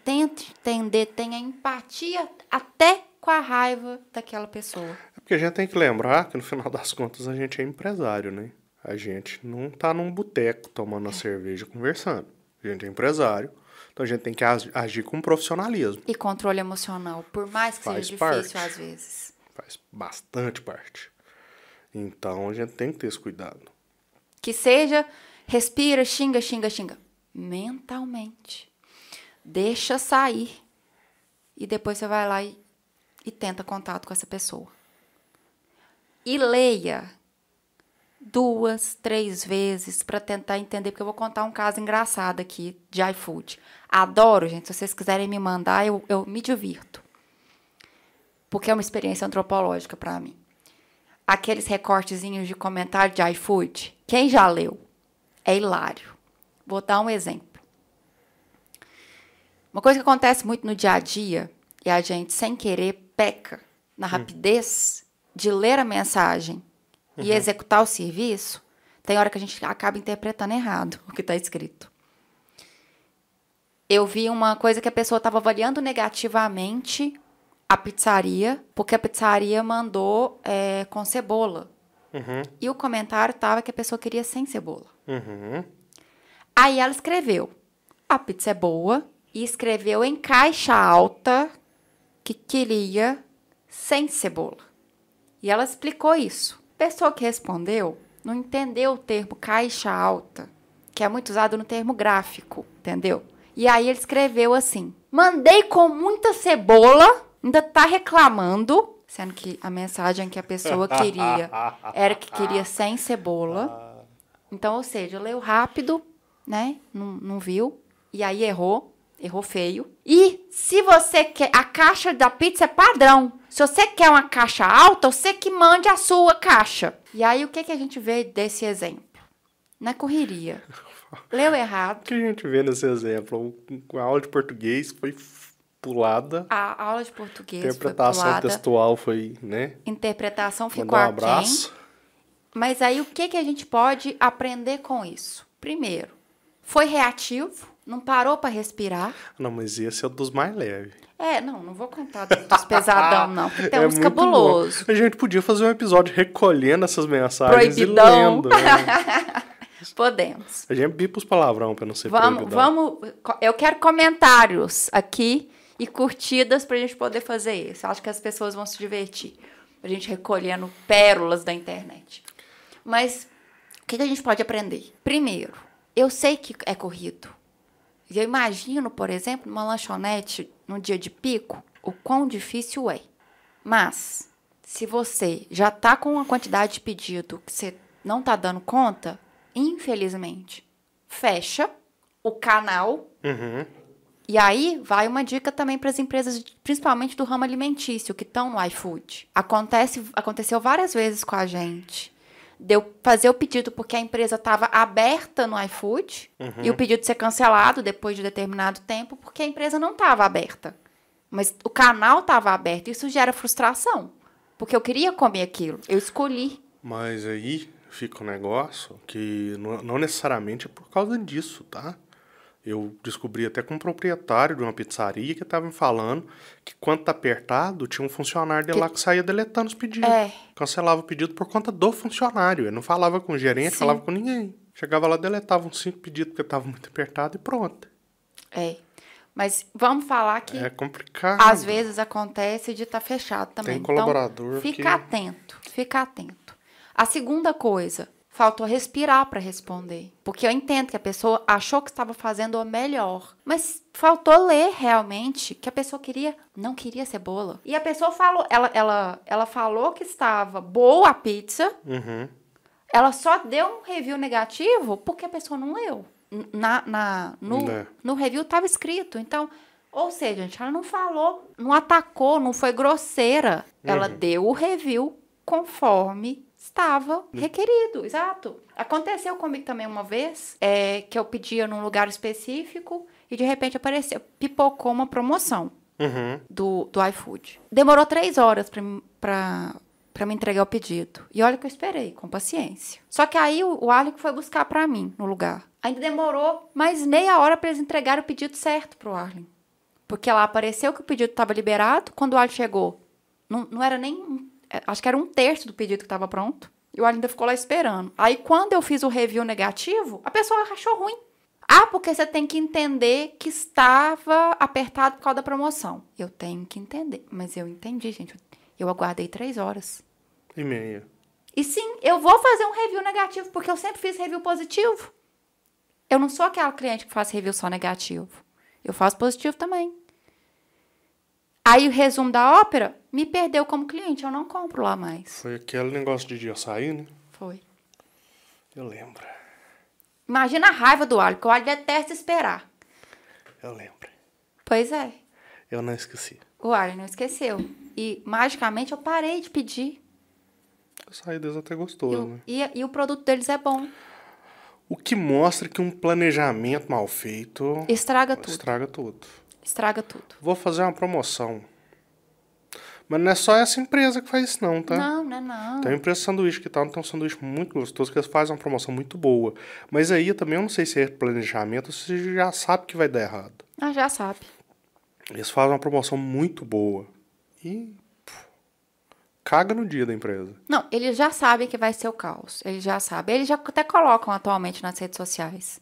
tente entender, tenha empatia até com a raiva daquela pessoa.
É porque a gente tem que lembrar que no final das contas a gente é empresário, né? A gente não tá num boteco tomando uma cerveja conversando. A gente é empresário. Então a gente tem que ag- agir com profissionalismo.
E controle emocional, por mais que
Faz
seja
parte.
difícil às vezes.
Faz bastante parte. Então a gente tem que ter esse cuidado.
Que seja, respira, xinga, xinga, xinga. Mentalmente. Deixa sair. E depois você vai lá e, e tenta contato com essa pessoa. E leia duas, três vezes para tentar entender, porque eu vou contar um caso engraçado aqui de iFood. Adoro, gente. Se vocês quiserem me mandar, eu, eu me divirto. Porque é uma experiência antropológica para mim aqueles recortezinhos de comentário de iFood. Quem já leu? É hilário. Vou dar um exemplo. Uma coisa que acontece muito no dia a dia é a gente, sem querer, peca na rapidez de ler a mensagem e executar o serviço. Tem hora que a gente acaba interpretando errado o que está escrito. Eu vi uma coisa que a pessoa estava avaliando negativamente a pizzaria, porque a pizzaria mandou é, com cebola.
Uhum.
E o comentário tava que a pessoa queria sem cebola.
Uhum.
Aí ela escreveu: a pizza é boa. E escreveu em caixa alta que queria sem cebola. E ela explicou isso. A pessoa que respondeu não entendeu o termo caixa alta, que é muito usado no termo gráfico, entendeu? E aí ele escreveu assim: mandei com muita cebola, ainda tá reclamando, sendo que a mensagem que a pessoa queria era que queria sem cebola. Então, ou seja, leu rápido, né? Não, não viu. E aí errou. Errou feio. E se você quer. A caixa da pizza é padrão. Se você quer uma caixa alta, você que mande a sua caixa. E aí o que, que a gente vê desse exemplo? Na correria. Leu errado.
O que a gente vê nesse exemplo? A aula de português foi pulada.
A aula de português foi
interpretação
pulada.
textual foi, né?
Interpretação ficou
Mandar um
aquém.
abraço.
Mas aí o que, que a gente pode aprender com isso? Primeiro, foi reativo, não parou para respirar.
Não, mas esse é dos mais leves.
É, não, não vou contar dos pesadão, não, porque tem
É
uns cabuloso.
bom. A gente podia fazer um episódio recolhendo essas mensagens
Proibidão.
e lendo. né?
Podemos.
A gente bipa os palavrão pra não ser
Vamos,
proibidão.
vamos. Eu quero comentários aqui e curtidas pra gente poder fazer isso. Acho que as pessoas vão se divertir. A gente recolhendo pérolas da internet. Mas o que que a gente pode aprender? Primeiro, eu sei que é corrido. Eu imagino, por exemplo, numa lanchonete no dia de pico, o quão difícil é. Mas, se você já tá com uma quantidade de pedido que você não tá dando conta, infelizmente, fecha o canal.
Uhum.
E aí vai uma dica também para as empresas, principalmente do ramo alimentício, que estão no iFood. Acontece, aconteceu várias vezes com a gente. de eu fazer o pedido porque a empresa estava aberta no iFood e o pedido ser cancelado depois de determinado tempo porque a empresa não estava aberta. Mas o canal estava aberto. Isso gera frustração. Porque eu queria comer aquilo. Eu escolhi.
Mas aí fica um negócio que não necessariamente é por causa disso, tá? Eu descobri até com um proprietário de uma pizzaria que estava me falando que quando tá apertado, tinha um funcionário dele lá que saía deletando os pedidos.
É.
Cancelava o pedido por conta do funcionário. Ele não falava com o gerente,
Sim.
falava com ninguém. Chegava lá, deletava uns cinco pedidos porque tava muito apertado e pronto.
É. Mas vamos falar que
É complicado.
às vezes acontece de estar fechado também.
Tem colaborador
então, fica
que-
atento, fica atento. A segunda coisa, faltou respirar para responder. Porque eu entendo que a pessoa achou que estava fazendo o melhor, mas faltou ler realmente que a pessoa queria, não queria cebola. E a pessoa falou, ela, ela, ela falou que estava boa a pizza,
Uhum.
ela só deu um review negativo porque a pessoa não leu. Na, na, no,
É.
no review estava escrito. Então, ou seja, gente, ela não falou, não atacou, não foi grosseira. Ela deu o review conforme estava requerido, exato. Aconteceu comigo também uma vez, é, que eu pedia num lugar específico e de repente apareceu, pipocou uma promoção
Uhum.
do, do iFood. Demorou três horas pra, pra me entregar o pedido. E olha que eu esperei, com paciência. Só que aí o, o Arlick foi buscar pra mim no lugar. Ainda demorou mais meia hora pra eles entregarem o pedido certo pro Arlen. Porque lá apareceu que o pedido estava liberado. Quando o Arlen chegou, não, não era nem. um- Acho que era um terço do pedido que estava pronto. E o ainda ficou lá esperando. Aí, quando eu fiz o review negativo, a pessoa achou ruim. Ah, porque você tem que entender que estava apertado por causa da promoção. Eu tenho que entender. Mas eu entendi, gente. Eu aguardei três horas.
E meia.
E sim, eu vou fazer um review negativo, porque eu sempre fiz review positivo. Eu não sou aquela cliente que faz review só negativo. Eu faço positivo também. Aí o resumo da ópera me perdeu como cliente. Eu não compro lá mais.
Foi aquele negócio de dia sair, né?
Foi.
Eu lembro.
Imagina a raiva do alho, porque o alho detesta esperar.
Eu lembro.
Pois é.
Eu não esqueci.
O alho não esqueceu. E magicamente eu parei de pedir.
A saída deles até
E,
gostoso,
o-
né?
e- e o produto deles é bom.
O que mostra que um planejamento mal feito
Estraga tudo.
estraga tudo.
Estraga tudo.
Vou fazer uma promoção. Mas não é só essa empresa que faz isso, não, tá?
Não, não é não.
Tem uma empresa de sanduíche que tá, tem um sanduíche muito gostoso, que eles fazem uma promoção muito boa. Mas aí também eu não sei se é planejamento ou se você já sabe que vai dar errado.
Ah, já sabe.
Eles fazem uma promoção muito boa. E. pff, caga no dia da empresa.
Não, eles já sabem que vai ser o caos. Eles já sabem. Eles já até colocam atualmente nas redes sociais.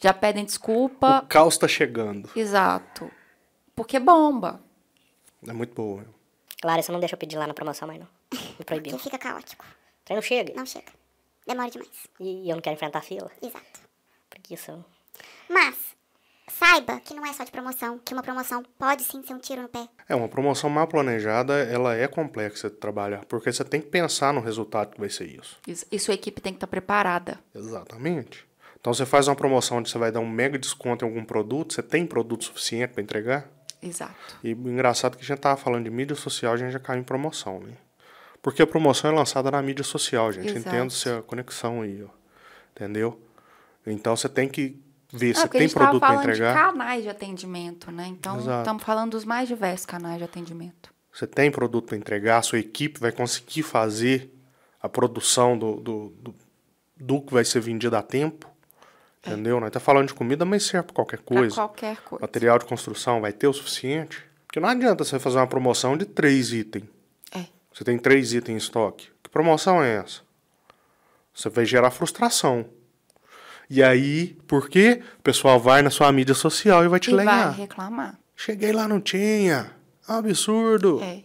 Já pedem desculpa.
O caos tá chegando.
Exato. Porque bomba.
É muito boa.
Larissa não deixa eu pedir lá na promoção mais não. Me proibiu.
Porque fica caótico.
O trem não chega.
Não chega. Demora demais.
E eu não quero enfrentar a fila.
Exato.
Preguiça.
Mas, saiba que não é só de promoção, que uma promoção pode sim ser um tiro no pé.
É, uma promoção mal planejada, ela é complexa de trabalhar, porque você tem que pensar no resultado que vai ser isso.
Isso- E sua equipe tem que estar preparada.
Exatamente. Então você faz uma promoção onde você vai dar um mega desconto em algum produto, você tem produto suficiente para entregar?
Exato.
E o engraçado é que a gente tava falando de mídia social, a gente já caiu em promoção, né? Porque a promoção é lançada na mídia social, gente.
Exato.
Entendo se a conexão aí, ó. Entendeu? Então você tem que ver se tem
estava
produto para
falando de
entregar.
canais de atendimento, né? Então,
Exato.
estamos falando dos mais diversos canais de atendimento.
Você tem produto para entregar, a sua equipe vai conseguir fazer a produção do, do, do, do que vai ser vendido a tempo. Entendeu? Nós tá falando de comida, mas serve para qualquer
Pra
coisa.
qualquer coisa.
Material de construção vai ter o suficiente? Porque não adianta você fazer uma promoção de três itens.
É.
Você tem três itens em estoque. Que promoção é essa? Você vai gerar frustração. E aí, por quê? O pessoal vai na sua mídia social e vai te
E vai reclamar.
Cheguei lá, não tinha. É absurdo.
É.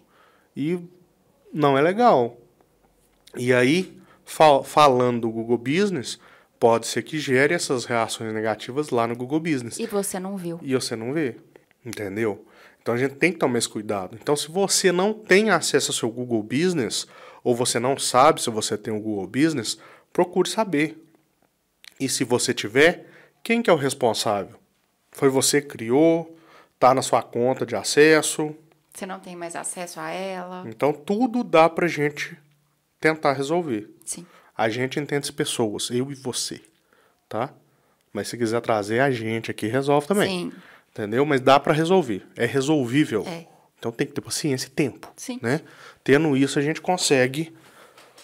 E não é legal. E aí, fal- falando do Google Business, pode ser que gere essas reações negativas lá no Google Business.
E você não viu.
E você não vê. Entendeu? Então a gente tem que tomar esse cuidado. Então, se você não tem acesso ao seu Google Business, ou você não sabe se você tem o Google Business, procure saber. E se você tiver, quem que é o responsável? Foi você que criou? Tá na sua conta de acesso?
Você não tem mais acesso a ela.
Então tudo dá pra gente tentar resolver.
Sim.
A gente entende as pessoas, eu e você, tá? Mas se quiser trazer a gente aqui, resolve também.
Sim.
Entendeu? Mas dá para resolver. É resolvível.
É.
Então tem que ter paciência e tempo.
Sim.
Né? Tendo isso, a gente consegue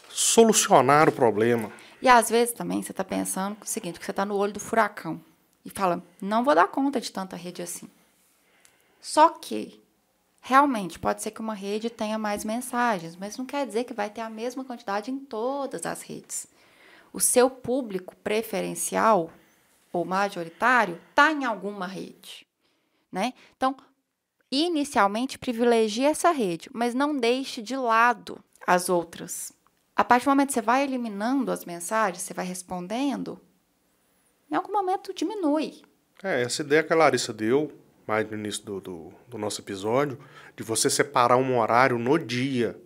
solucionar o problema.
E às vezes também você está pensando o seguinte, que você está no olho do furacão e fala, não vou dar conta de tanta rede assim. Só que, realmente, pode ser que uma rede tenha mais mensagens, mas não quer dizer que vai ter a mesma quantidade em todas as redes. O seu público preferencial ou majoritário está em alguma rede, né? Então, inicialmente privilegie essa rede, mas não deixe de lado as outras. A partir do momento que você vai eliminando as mensagens, você vai respondendo, em algum momento diminui.
É, essa ideia que a Larissa deu, mais no início do, do, do nosso episódio, de você separar um horário no dia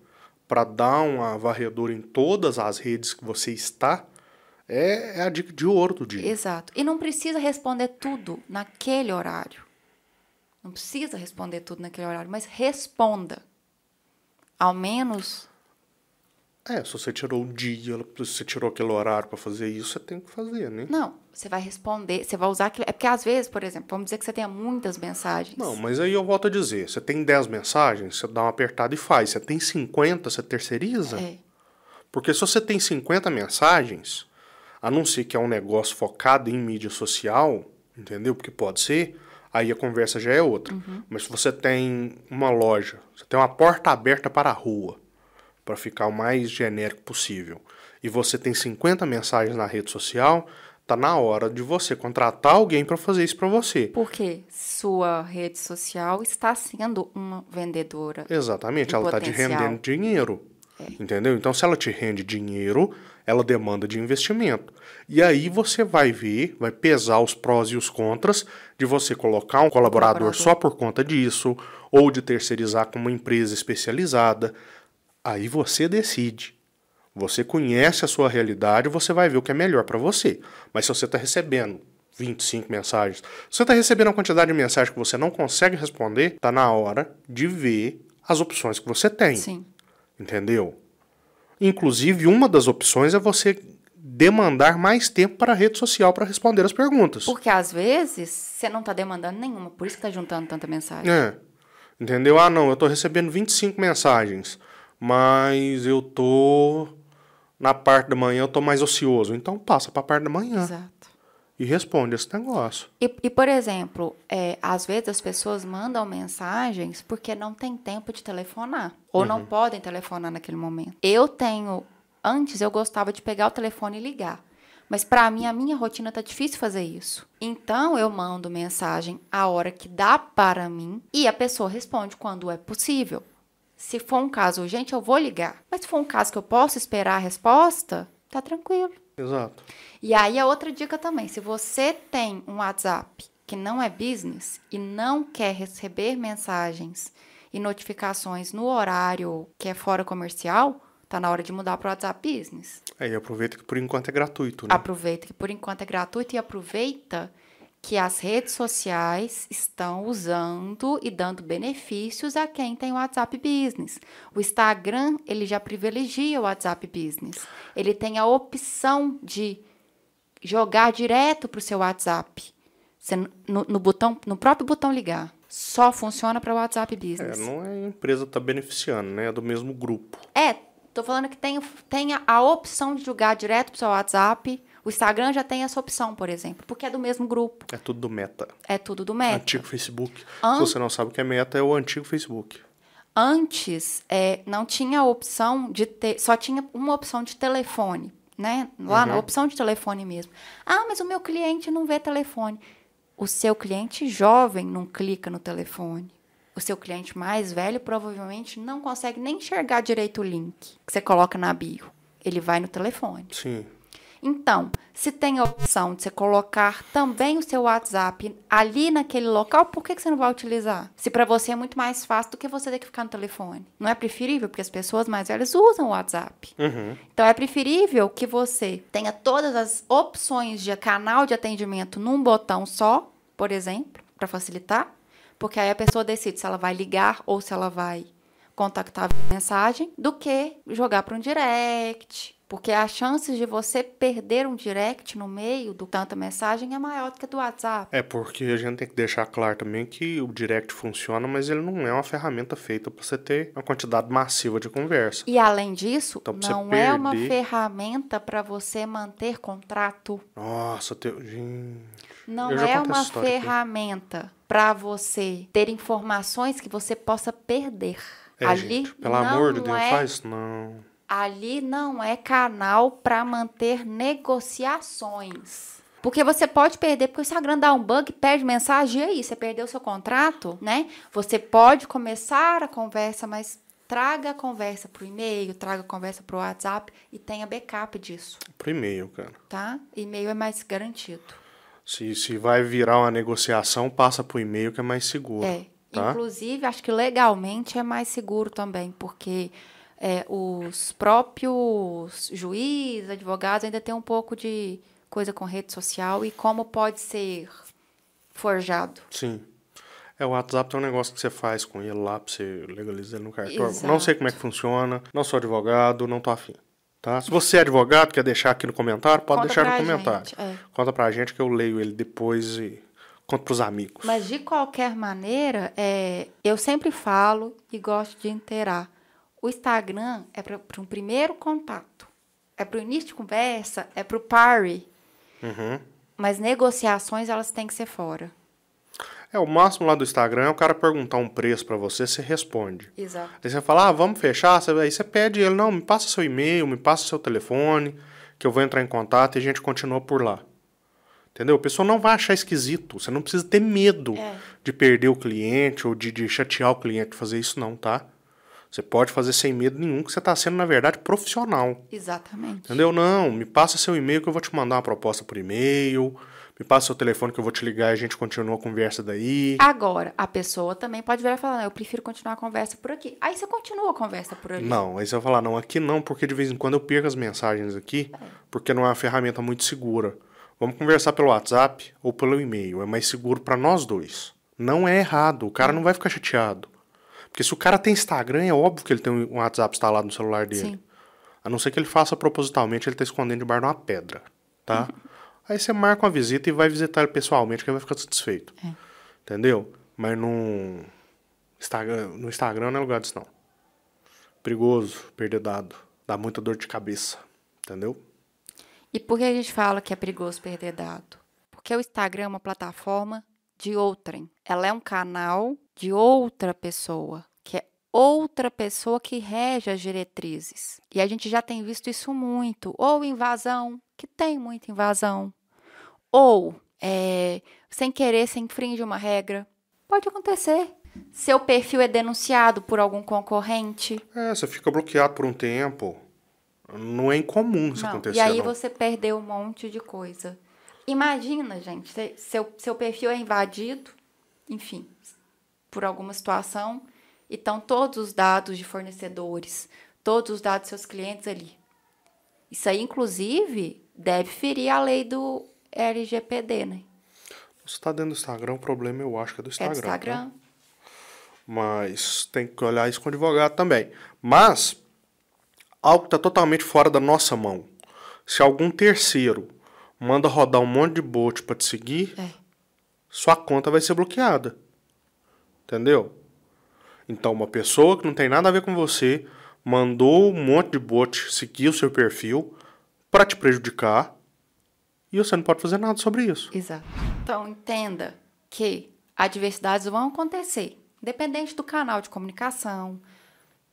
para dar uma varredura em todas as redes que você está, é, é a dica de ouro do dia.
Exato. E não precisa responder tudo naquele horário. Não precisa responder tudo naquele horário, mas responda. Ao menos
É, se você tirou o dia, se você tirou aquele horário para fazer isso, você tem que fazer, né?
Não, você vai responder, você vai usar aquilo. É porque às vezes, por exemplo, vamos dizer que você tenha muitas mensagens.
Não, mas aí eu volto a dizer, você tem 10 mensagens, você dá uma apertada e faz. Você tem 50, você terceiriza?
É.
Porque se você tem 50 mensagens, a não ser que é um negócio focado em mídia social, entendeu? Porque pode ser, aí a conversa já é outra.
Uhum.
Mas se você tem uma loja, você tem uma porta aberta para a rua, para ficar o mais genérico possível, e você tem 50 mensagens na rede social, tá na hora de você contratar alguém para fazer isso para você.
Porque sua rede social está sendo uma vendedora.
Exatamente, ela está te.
É.
rendendo dinheiro. Entendeu? Então, se ela te rende dinheiro, ela demanda de investimento. E aí você vai ver, vai pesar os prós e os contras de você colocar um colaborador,
colaborador.
só por conta disso, ou de terceirizar com uma empresa especializada. Aí você decide. Você conhece a sua realidade, você vai ver o que é melhor para você. Mas se você está recebendo 25 mensagens, se você está recebendo uma quantidade de mensagens que você não consegue responder, está na hora de ver as opções que você tem.
Sim.
Entendeu? Inclusive, uma das opções é você demandar mais tempo para a rede social para responder as perguntas.
Porque às vezes você não está demandando nenhuma, por isso que está juntando tanta mensagem.
É. Entendeu? Ah, não, eu tô recebendo 25 mensagens, mas eu tô na parte da manhã, eu tô mais ocioso. Então passa para a parte da manhã
Exato.
e responde esse negócio.
E, e, por exemplo, é, às vezes as pessoas mandam mensagens porque não tem tempo de telefonar. Ou não podem telefonar naquele momento. Eu tenho. Antes eu gostava de pegar o telefone e ligar. Mas para mim, a minha rotina tá difícil fazer isso. Então eu mando mensagem a hora que dá para mim e a pessoa responde quando é possível. Se for um caso urgente, eu vou ligar. Mas se for um caso que eu posso esperar a resposta, tá tranquilo.
Exato.
E aí a outra dica também, se você tem um WhatsApp que não é business e não quer receber mensagens e notificações no horário que é fora comercial, tá na hora de mudar para o WhatsApp Business.
Aí aproveita que por enquanto é gratuito, né?
Aproveita que por enquanto é gratuito e aproveita que as redes sociais estão usando e dando benefícios a quem tem o WhatsApp Business. O Instagram, ele já privilegia o WhatsApp Business. Ele tem a opção de jogar direto para o seu WhatsApp. Você, no, no botão, no próprio botão ligar. Só funciona para o WhatsApp
É,
Business.
não é a empresa que tá beneficiando, né? É do mesmo grupo.
É, tô falando que tem, tem a, a opção de jogar direto pro seu WhatsApp. O Instagram já tem essa opção, por exemplo, porque é do mesmo grupo.
É tudo do Meta.
É tudo do Meta.
Antigo Facebook.
An-
Se você não sabe o que é Meta, é o antigo Facebook.
Antes, é, não tinha a opção de ter, só tinha uma opção de telefone, né? Lá na opção de telefone mesmo. Ah, mas o meu cliente não vê telefone. O seu cliente jovem não clica no telefone. O seu cliente mais velho provavelmente não consegue nem enxergar direito o link que você coloca na bio. Ele vai no telefone.
Sim.
Então, se tem a opção de você colocar também o seu WhatsApp ali naquele local, por que, que você não vai utilizar? Se para você é muito mais fácil do que você ter que ficar no telefone. Não é preferível? Porque as pessoas mais velhas usam o WhatsApp.
Uhum.
Então, é preferível que você tenha todas as opções de canal de atendimento num botão só, por exemplo, para facilitar. Porque aí a pessoa decide se ela vai ligar ou se ela vai contactar via mensagem, do que jogar para um direct, Porque as chances de você perder um direct no meio do tanta mensagem é maior do que do WhatsApp.
É porque a gente tem que deixar claro também que o direct funciona, mas ele não é uma ferramenta feita para você ter uma quantidade massiva de conversa.
E além disso,
Então,
não é uma
perder-
ferramenta para você manter contrato.
Nossa, teu...
Não é uma ferramenta para você ter informações que você possa perder.
É,
ali
gente, pelo amor de Deus,
é,
faz isso não.
Ali não é canal para manter negociações. Porque você pode perder, porque o Instagram dá um bug, perde mensagem, e aí? Você perdeu seu contrato, né? Você pode começar a conversa, mas traga a conversa pro e-mail, traga a conversa pro WhatsApp e tenha backup disso,
Pro e-mail, cara.
tá? E-mail é mais garantido.
Se, se vai virar uma negociação, passa pro e-mail que é mais seguro.
É.
Tá?
Inclusive, acho que legalmente é mais seguro também, porque é, os próprios juízes, advogados ainda tem um pouco de coisa com rede social e como pode ser forjado.
Sim. É, o WhatsApp tem um negócio que você faz com ele lá pra você legalizar ele no cartório.
Exato.
Não sei como é que funciona, não sou advogado, não tô afim. Tá? Se você é advogado, quer deixar aqui no comentário, pode
Conta
deixar no comentário.
gente, é.
Conta pra gente que eu leio ele depois e conto pros amigos.
Mas de qualquer maneira, é, eu sempre falo e gosto de inteirar. O Instagram é para um primeiro contato, é para o início de conversa, é para o party.
Uhum.
Mas negociações elas têm que ser fora.
É, o máximo lá do Instagram é o cara perguntar um preço pra você, você responde.
Exato.
Aí você fala, ah, vamos fechar, aí você pede ele, não, me passa seu e-mail, me passa seu telefone, que eu vou entrar em contato e a gente continua por lá. Entendeu? A pessoa não vai achar esquisito. Você não precisa ter medo
É.
de perder o cliente ou de, de chatear o cliente de fazer isso, não, tá? Você pode fazer sem medo nenhum, que você está sendo, na verdade, profissional.
Exatamente.
Entendeu? Não, me passa seu e-mail que eu vou te mandar uma proposta por e-mail. Me passa seu telefone que eu vou te ligar e a gente continua a conversa daí.
Agora, a pessoa também pode virar e falar, não, eu prefiro continuar a conversa por aqui. Aí você continua a conversa por ali.
Não, aí você vai falar, não, aqui não, porque de vez em quando eu perco as mensagens aqui, porque não é uma ferramenta muito segura. Vamos conversar pelo WhatsApp ou pelo e-mail, é mais seguro para nós dois. Não é errado, o cara não vai ficar chateado. Porque se o cara tem Instagram, é óbvio que ele tem um WhatsApp instalado no celular dele.
Sim.
A não ser que ele faça propositalmente, ele tá escondendo debaixo de uma pedra, tá? Aí você marca uma visita e vai visitar ele pessoalmente, que ele vai ficar satisfeito.
É.
Entendeu? Mas no Instagram, no Instagram não é lugar disso, não. Perigoso, perder dado. Dá muita dor de cabeça. Entendeu?
E por que a gente fala que é perigoso perder dado? Porque o Instagram é uma plataforma de outrem. Ela é um canal de outra pessoa, que é outra pessoa que rege as diretrizes. E a gente já tem visto isso muito. Ou invasão, que tem muita invasão. Ou é, sem querer, sem infringe uma regra. Pode acontecer. Seu perfil é denunciado por algum concorrente.
É, você fica bloqueado por um tempo. Não é incomum isso
Não,
acontecer,
E aí
não.
você perdeu um monte de coisa. Imagina, gente, se- seu, seu perfil é invadido, enfim, por alguma situação, e estão todos os dados de fornecedores, todos os dados dos seus clientes ali. Isso aí, inclusive, deve ferir a lei do LGPD, né?
Você tá dentro do Instagram, o problema eu acho que é do
É
Instagram.
do Instagram.
tá? Mas tem que olhar isso com o advogado também. Mas, algo que tá totalmente fora da nossa mão. Se algum terceiro manda rodar um monte de bot pra te seguir,
É.
sua conta vai ser bloqueada. Entendeu? Então, uma pessoa que não tem nada a ver com você mandou um monte de bot seguir o seu perfil pra te prejudicar e você não pode fazer nada sobre isso.
Exato. Então, entenda que adversidades vão acontecer, independente do canal de comunicação.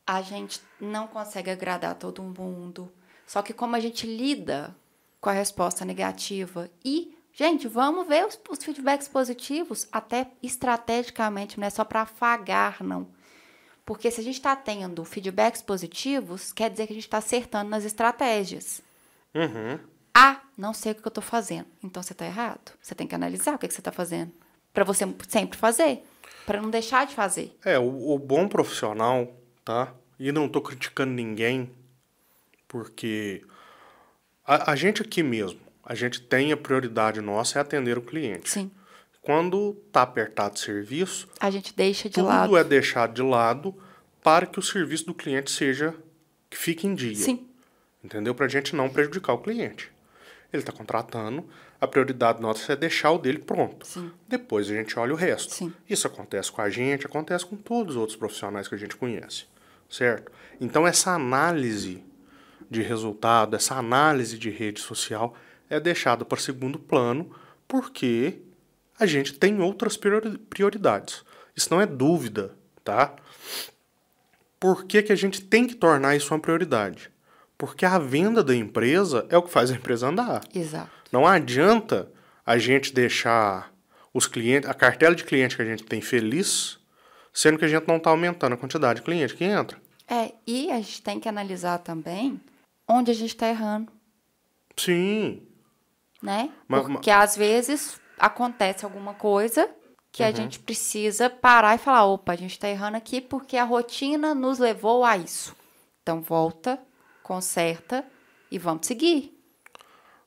A gente não consegue agradar todo mundo. Só que como a gente lida com a resposta negativa e, gente, vamos ver os, os feedbacks positivos, até estrategicamente, não é só para afagar, não. Porque se a gente está tendo feedbacks positivos, quer dizer que a gente está acertando nas estratégias.
Uhum.
Ah, não sei o que eu tô fazendo. Então você tá errado. Você tem que analisar o que, que você tá fazendo. Pra você sempre fazer. Pra não deixar de fazer.
É, o, o bom profissional, tá? E não tô criticando ninguém, porque a, a gente aqui mesmo, a gente tem a prioridade nossa é atender o cliente.
Sim.
Quando tá apertado o serviço,
A gente deixa de
tudo
lado.
é deixado de lado para que o serviço do cliente seja que fique em dia.
Sim.
Entendeu? Para a gente não prejudicar o cliente. Ele está contratando, a prioridade nossa é deixar o dele pronto.
Sim.
Depois a gente olha o resto.
Sim.
Isso acontece com a gente, acontece com todos os outros profissionais que a gente conhece. Certo? Então, essa análise de resultado, essa análise de rede social é deixada para segundo plano porque a gente tem outras priori- prioridades. Isso não é dúvida, tá? Por que, que a gente tem que tornar isso uma prioridade? Porque a venda da empresa é o que faz a empresa andar.
Exato.
Não adianta a gente deixar os clientes, a cartela de cliente que a gente tem feliz, sendo que a gente não está aumentando a quantidade de cliente que entra.
É, e a gente tem que analisar também onde a gente está errando,
Sim.
né?
Mas-
Porque às vezes acontece alguma coisa que
Uhum.
a gente precisa parar e falar, opa, a gente está errando aqui porque a rotina nos levou a isso. Então volta, conserta e vamos seguir.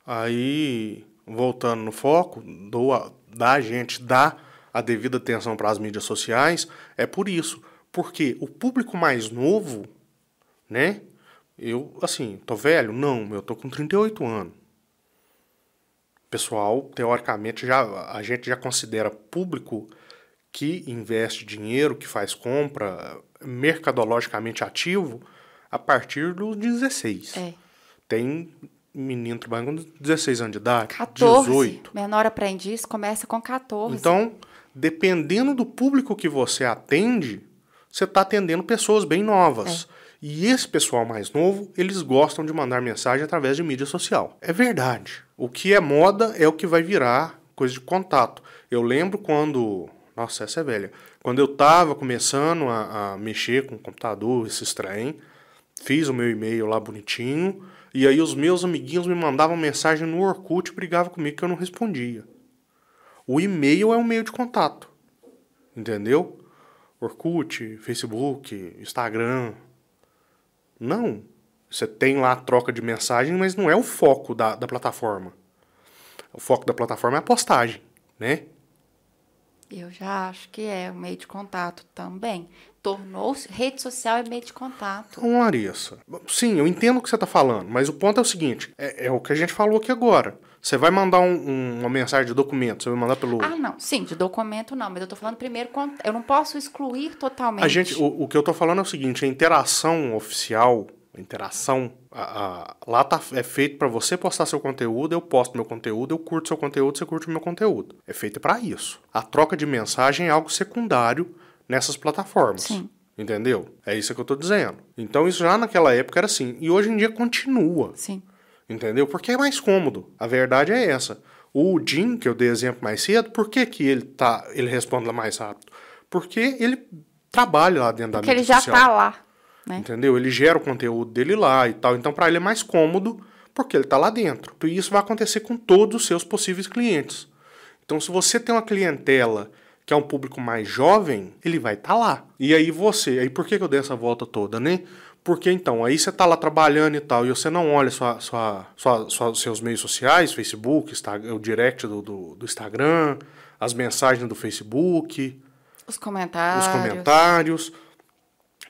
Aí, voltando no foco, do, a- da gente dar a devida atenção para as mídias sociais, é por isso. Porque o público mais novo, né? Eu, assim, tô velho? Não, eu tô com 38 anos. Pessoal, teoricamente, já, a gente já considera público que investe dinheiro, que faz compra, mercadologicamente ativo, a partir dos 16.
É.
Tem menino trabalhando com 16 anos de idade,
14.
18.
Menor aprendiz começa com 14.
Então, dependendo do público que você atende, você está atendendo pessoas bem novas. E esse pessoal mais novo, eles gostam de mandar mensagem através de mídia social. É verdade. O que é moda é o que vai virar coisa de contato. Eu lembro quando. Nossa, essa é velha. Quando eu estava começando a, a mexer com o computador, esses trem, fiz o meu e-mail lá bonitinho. E aí os meus amiguinhos me mandavam mensagem no Orkut e brigavam comigo que eu não respondia. O e-mail é um meio de contato. Entendeu? Orkut, Facebook, Instagram. Não. Você tem lá a troca de mensagem, mas não é o foco da, da plataforma. O foco da plataforma é a postagem, né?
Eu já acho que é um meio de contato também. Tornou-se. Rede social é meio de contato.
Então, Larissa, sim, eu entendo o que você está falando, mas o ponto é o seguinte: é, é o que a gente falou aqui agora. Você vai mandar um- um- uma mensagem de documento, você vai mandar pelo.
Ah, não. Sim, de documento não. Mas eu tô falando primeiro. Eu não posso excluir totalmente.
A gente, o, o que eu tô falando é o seguinte, a interação oficial, a interação, a- a- lá tá, é feito para você postar seu conteúdo, eu posto meu conteúdo, eu curto seu conteúdo, você curte o meu conteúdo. É feito para isso. A troca de mensagem é algo secundário nessas plataformas.
Sim.
Entendeu? É isso que eu tô dizendo. Então isso já naquela época era assim, e hoje em dia continua.
Sim.
Entendeu? Porque é mais cômodo. A verdade é essa. O Jim, que eu dei exemplo mais cedo, por que, que ele, tá, ele responde lá mais rápido? Porque ele trabalha lá dentro da
Porque ele já
social.
tá lá. Né?
Entendeu? Ele gera o conteúdo dele lá e tal. Então, para ele é mais cômodo porque ele tá lá dentro. E isso vai acontecer com todos os seus possíveis clientes. Então, se você tem uma clientela que é um público mais jovem, ele vai estar lá. E aí você, aí por que, que eu dei essa volta toda, né? Porque então, aí você tá lá trabalhando e tal, e você não olha sua, sua, sua, sua- seus meios sociais, Facebook, Instagram, o direct do, do, do Instagram, as mensagens do Facebook,
Os
os
comentários.
comentários,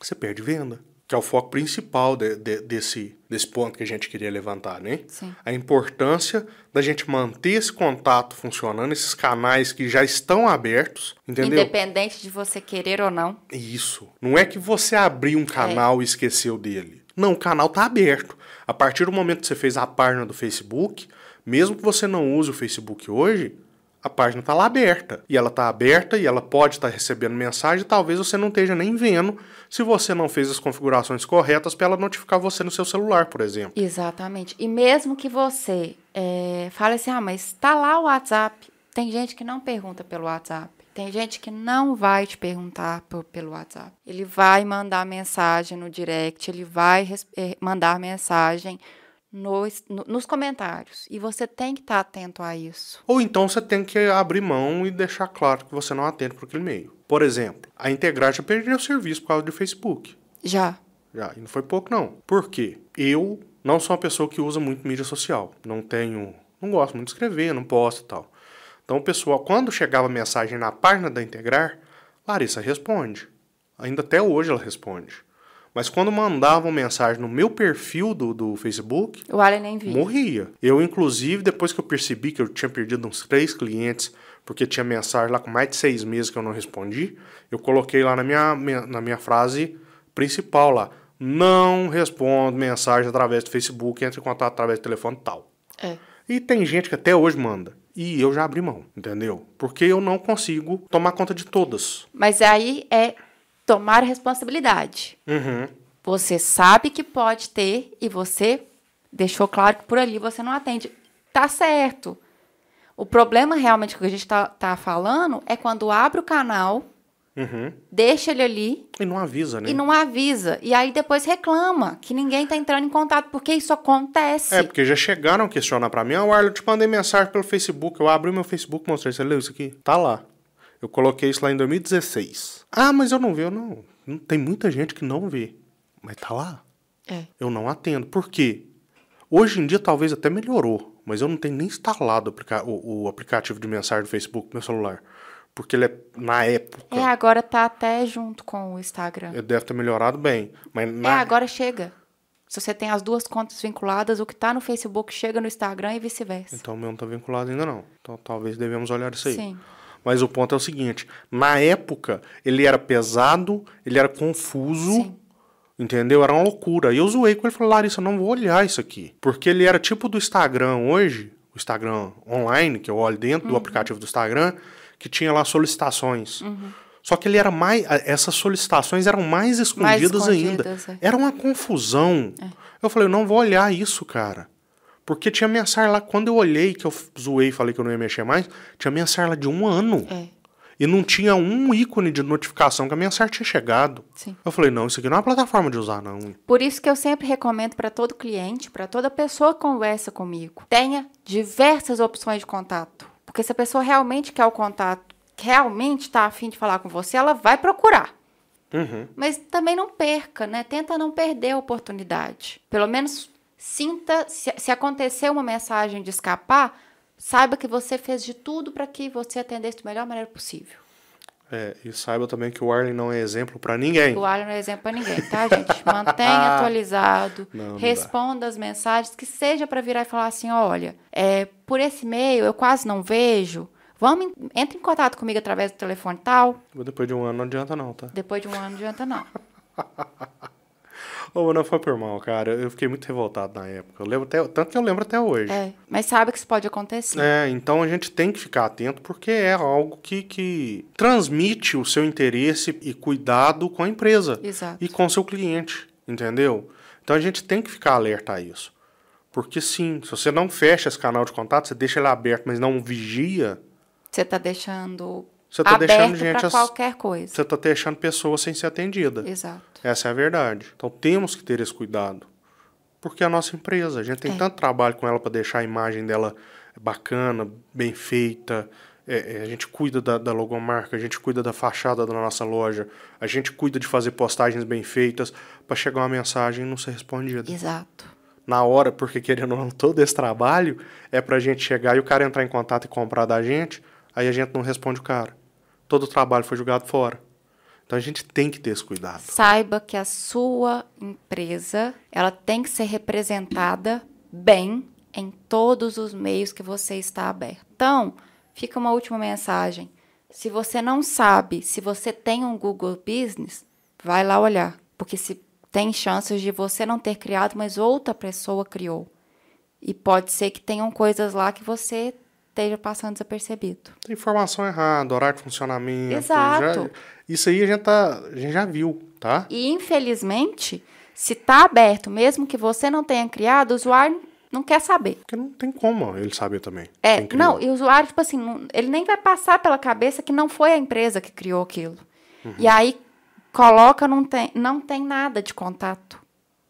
você perde venda. Que é o foco principal de- de- desse, desse ponto que a gente queria levantar, né?
Sim.
A importância da gente manter esse contato funcionando, esses canais que já estão abertos, entendeu?
Independente de você querer ou não.
Isso. Não é que você abriu um canal e esqueceu dele. Não, o canal tá aberto. A partir do momento que você fez a página do Facebook, mesmo que você não use o Facebook hoje, a página tá lá aberta. E ela tá aberta e ela pode estar recebendo mensagem, talvez você não esteja nem vendo se você não fez as configurações corretas para ela notificar você no seu celular, por exemplo.
Exatamente. E mesmo que você é, fale assim, ah, mas tá lá o WhatsApp. Tem gente que não pergunta pelo WhatsApp. Tem gente que não vai te perguntar por- pelo WhatsApp. Ele vai mandar mensagem no direct, ele vai eh, mandar mensagem nos, no- nos comentários. E você tem que estar atento a isso.
Ou então você tem que abrir mão e deixar claro que você não atende por aquele meio. Por exemplo, a Integrar já perdeu o serviço por causa do Facebook.
Já.
Já, e não foi pouco não. Por quê? Eu não sou uma pessoa que usa muito mídia social. Não tenho, não gosto muito de escrever, não posto e tal. Então o pessoal, quando chegava mensagem na página da Integrar, Larissa responde. Ainda até hoje ela responde. Mas quando mandavam mensagem no meu perfil do, do Facebook,
O Alien nem vi.
morria. Eu, inclusive, depois que eu percebi que eu tinha perdido uns três clientes, porque tinha mensagem lá com mais de seis meses que eu não respondi, eu coloquei lá na minha, minha- na minha frase principal lá. Não respondo mensagem através do Facebook, entre em contato através do telefone tal.
É.
E tem gente que até hoje manda. E eu já abri mão, entendeu? Porque eu não consigo tomar conta de todas.
Mas aí é tomar responsabilidade.
Uhum.
Você sabe que pode ter e você deixou claro que por ali você não atende. Tá certo. O problema realmente que a gente tá, tá falando é quando abre o canal,
Uhum.
deixa ele ali
E não avisa, né?
e não avisa. E aí depois reclama que ninguém tá entrando em contato, porque isso acontece.
É, porque já chegaram a questionar pra mim, ah, Arlo, eu te mandei mensagem pelo Facebook, eu abri o meu Facebook, mostrei, você leu isso aqui? Tá lá. Eu coloquei isso lá em 2016. Ah, mas eu não vi, eu não. Tem muita gente que não vê, mas tá lá.
É.
Eu não atendo. Por quê? Hoje em dia talvez até melhorou, mas eu não tenho nem instalado o, o- aplicativo de mensagem do Facebook no meu celular. Porque ele é, na época,
É, agora tá até junto com o Instagram.
ele deve ter melhorado bem. Mas
É,
na,
agora chega. Se você tem as duas contas vinculadas, o que tá no Facebook chega no Instagram e vice-versa.
Então o meu não tá vinculado ainda não. Então talvez devemos olhar isso aí.
Sim.
Mas o ponto é o seguinte: na época, ele era pesado, ele era confuso,
Sim.
entendeu? Era uma loucura. E eu zoei com ele e falei, Larissa, não vou olhar isso aqui. Porque ele era tipo do Instagram hoje, o Instagram online, que eu olho dentro
Uhum.
do aplicativo do Instagram, que tinha lá solicitações.
Uhum.
Só que ele era mais. Essas solicitações eram mais escondidas,
escondidas,
ainda.
é.
Era uma confusão. Eu falei, eu não vou olhar isso, cara. Porque tinha mensagem lá, quando eu olhei, que eu zoei e falei que eu não ia mexer mais, tinha mensagem lá de um ano.
É,
E não tinha um ícone de notificação que a mensagem tinha chegado.
sim.
Eu falei, não, isso aqui não é uma plataforma de usar, não.
Por isso que eu sempre recomendo para todo cliente, para toda pessoa que conversa comigo, tenha diversas opções de contato. Porque se a pessoa realmente quer o contato, realmente está afim de falar com você, ela vai procurar.
Uhum.
Mas também não perca, né? Tenta não perder a oportunidade. Pelo menos sinta, se, se acontecer uma mensagem de escapar, saiba que você fez de tudo para que você atendesse da melhor maneira possível.
É, e saiba também que o Arlen não é exemplo pra ninguém.
O Alho não é exemplo para ninguém, tá, gente? Mantenha atualizado,
Não, não
responda as mensagens, que seja para virar e falar assim, olha, é, por esse e-mail eu quase não vejo, vamos, entre em contato comigo através do telefone tal,
Depois de um ano não adianta não, tá?
depois de um ano não adianta não.
Ô, não foi por mal, cara. Eu fiquei muito revoltado na época. Eu lembro até, tanto que eu lembro até hoje.
É, mas sabe que isso pode acontecer.
É, então a gente tem que ficar atento porque é algo que, que transmite o seu interesse e cuidado com a empresa
Exato.
e com o seu cliente, entendeu? Então a gente tem que ficar alerta a isso. Porque sim, se você não fecha esse canal de contato, você deixa ele aberto, mas não vigia,
Você tá deixando
Você tá
aberto
deixando gente
para qualquer coisa.
você está deixando pessoas sem ser atendida.
Exato.
Essa é a verdade. Então temos que ter esse cuidado. Porque é a nossa empresa, a gente tem
É.
tanto trabalho com ela para deixar a imagem dela bacana, bem feita. É, é, a gente cuida da, da logomarca, a gente cuida da fachada da nossa loja, a gente cuida de fazer postagens bem feitas para chegar uma mensagem e não ser respondida.
Exato.
Na hora, porque querendo ou não, todo esse trabalho é pra gente chegar e o cara entrar em contato e comprar da gente, aí a gente não responde o cara. Todo o trabalho foi jogado fora. Então a gente tem que ter esse cuidado.
Saiba que a sua empresa, ela tem que ser representada bem em todos os meios que você está aberto. Então, fica uma última mensagem. Se você não sabe se você tem um Google Business, vai lá olhar, porque se tem chances de você não ter criado, mas outra pessoa criou. E pode ser que tenham coisas lá que você esteja passando desapercebido.
Tem informação errada, horário de funcionamento.
Exato.
já- isso aí a gente, tá, a gente já viu, tá?
E infelizmente, se está aberto, mesmo que você não tenha criado, o usuário não quer saber.
Porque não tem como ele saber também.
É, não, e o usuário, tipo assim, ele nem vai passar pela cabeça que não foi a empresa que criou aquilo.
Uhum.
E aí coloca, não tem, não tem nada de contato.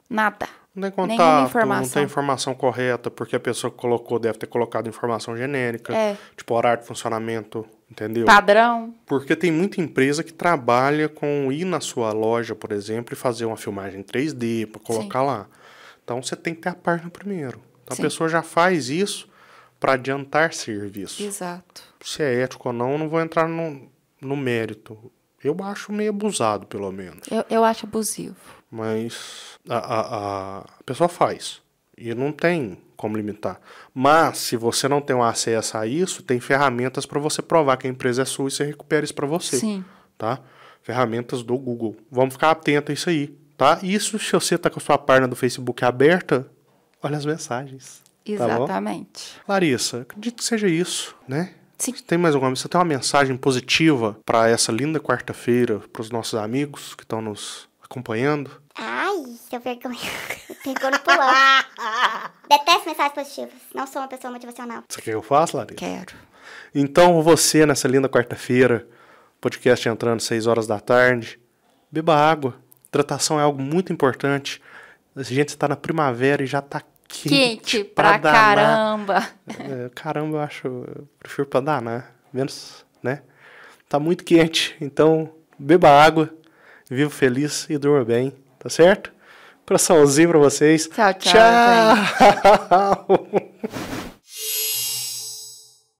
Nada.
Não tem contato, não
informação.
tem informação correta, porque a pessoa que colocou deve ter colocado informação genérica.
É.
Tipo, horário de funcionamento, entendeu?
Padrão.
Porque tem muita empresa que trabalha com ir na sua loja, por exemplo, e fazer uma filmagem 3D para colocar lá. Então você tem que ter a página primeiro. Então
Sim.
a pessoa já faz isso para adiantar serviço.
Exato.
Se é ético ou não, eu não vou entrar no, no mérito. Eu acho meio abusado, pelo menos.
Eu, eu acho abusivo.
Mas a, a, a- pessoa faz. E não tem como limitar. Mas, se você não tem um acesso a isso, tem ferramentas para você provar que a empresa é sua e você recupera isso para você.
Sim.
Tá? Ferramentas do Google. Vamos ficar atento a isso aí. Tá? Isso, se você tá com a sua página do Facebook aberta, olha as mensagens. Tá?
Exatamente.
Larissa, acredito que seja isso, né?
Sim.
Você tem mais alguma Você tem uma mensagem positiva para essa linda quarta-feira, para os nossos amigos que estão nos acompanhando?
Ai, seu vergonha. Pegou no pulão. Detesto mensagens positivas. Não sou uma pessoa motivacional.
Você quer que eu faça, Larissa?
Quero.
Então, você, nessa linda quarta-feira, podcast entrando 6 horas da tarde, beba água. Hidratação é algo muito importante. A gente está na primavera e já está quente,
Quente pra
danar.
caramba.
É, caramba, eu acho. Eu prefiro pra danar. Menos, né? Tá muito quente. Então, beba água, viva feliz e durma bem tá certo? Coraçãozinho pra vocês.
Tchau, tchau. Tchau.
tchau.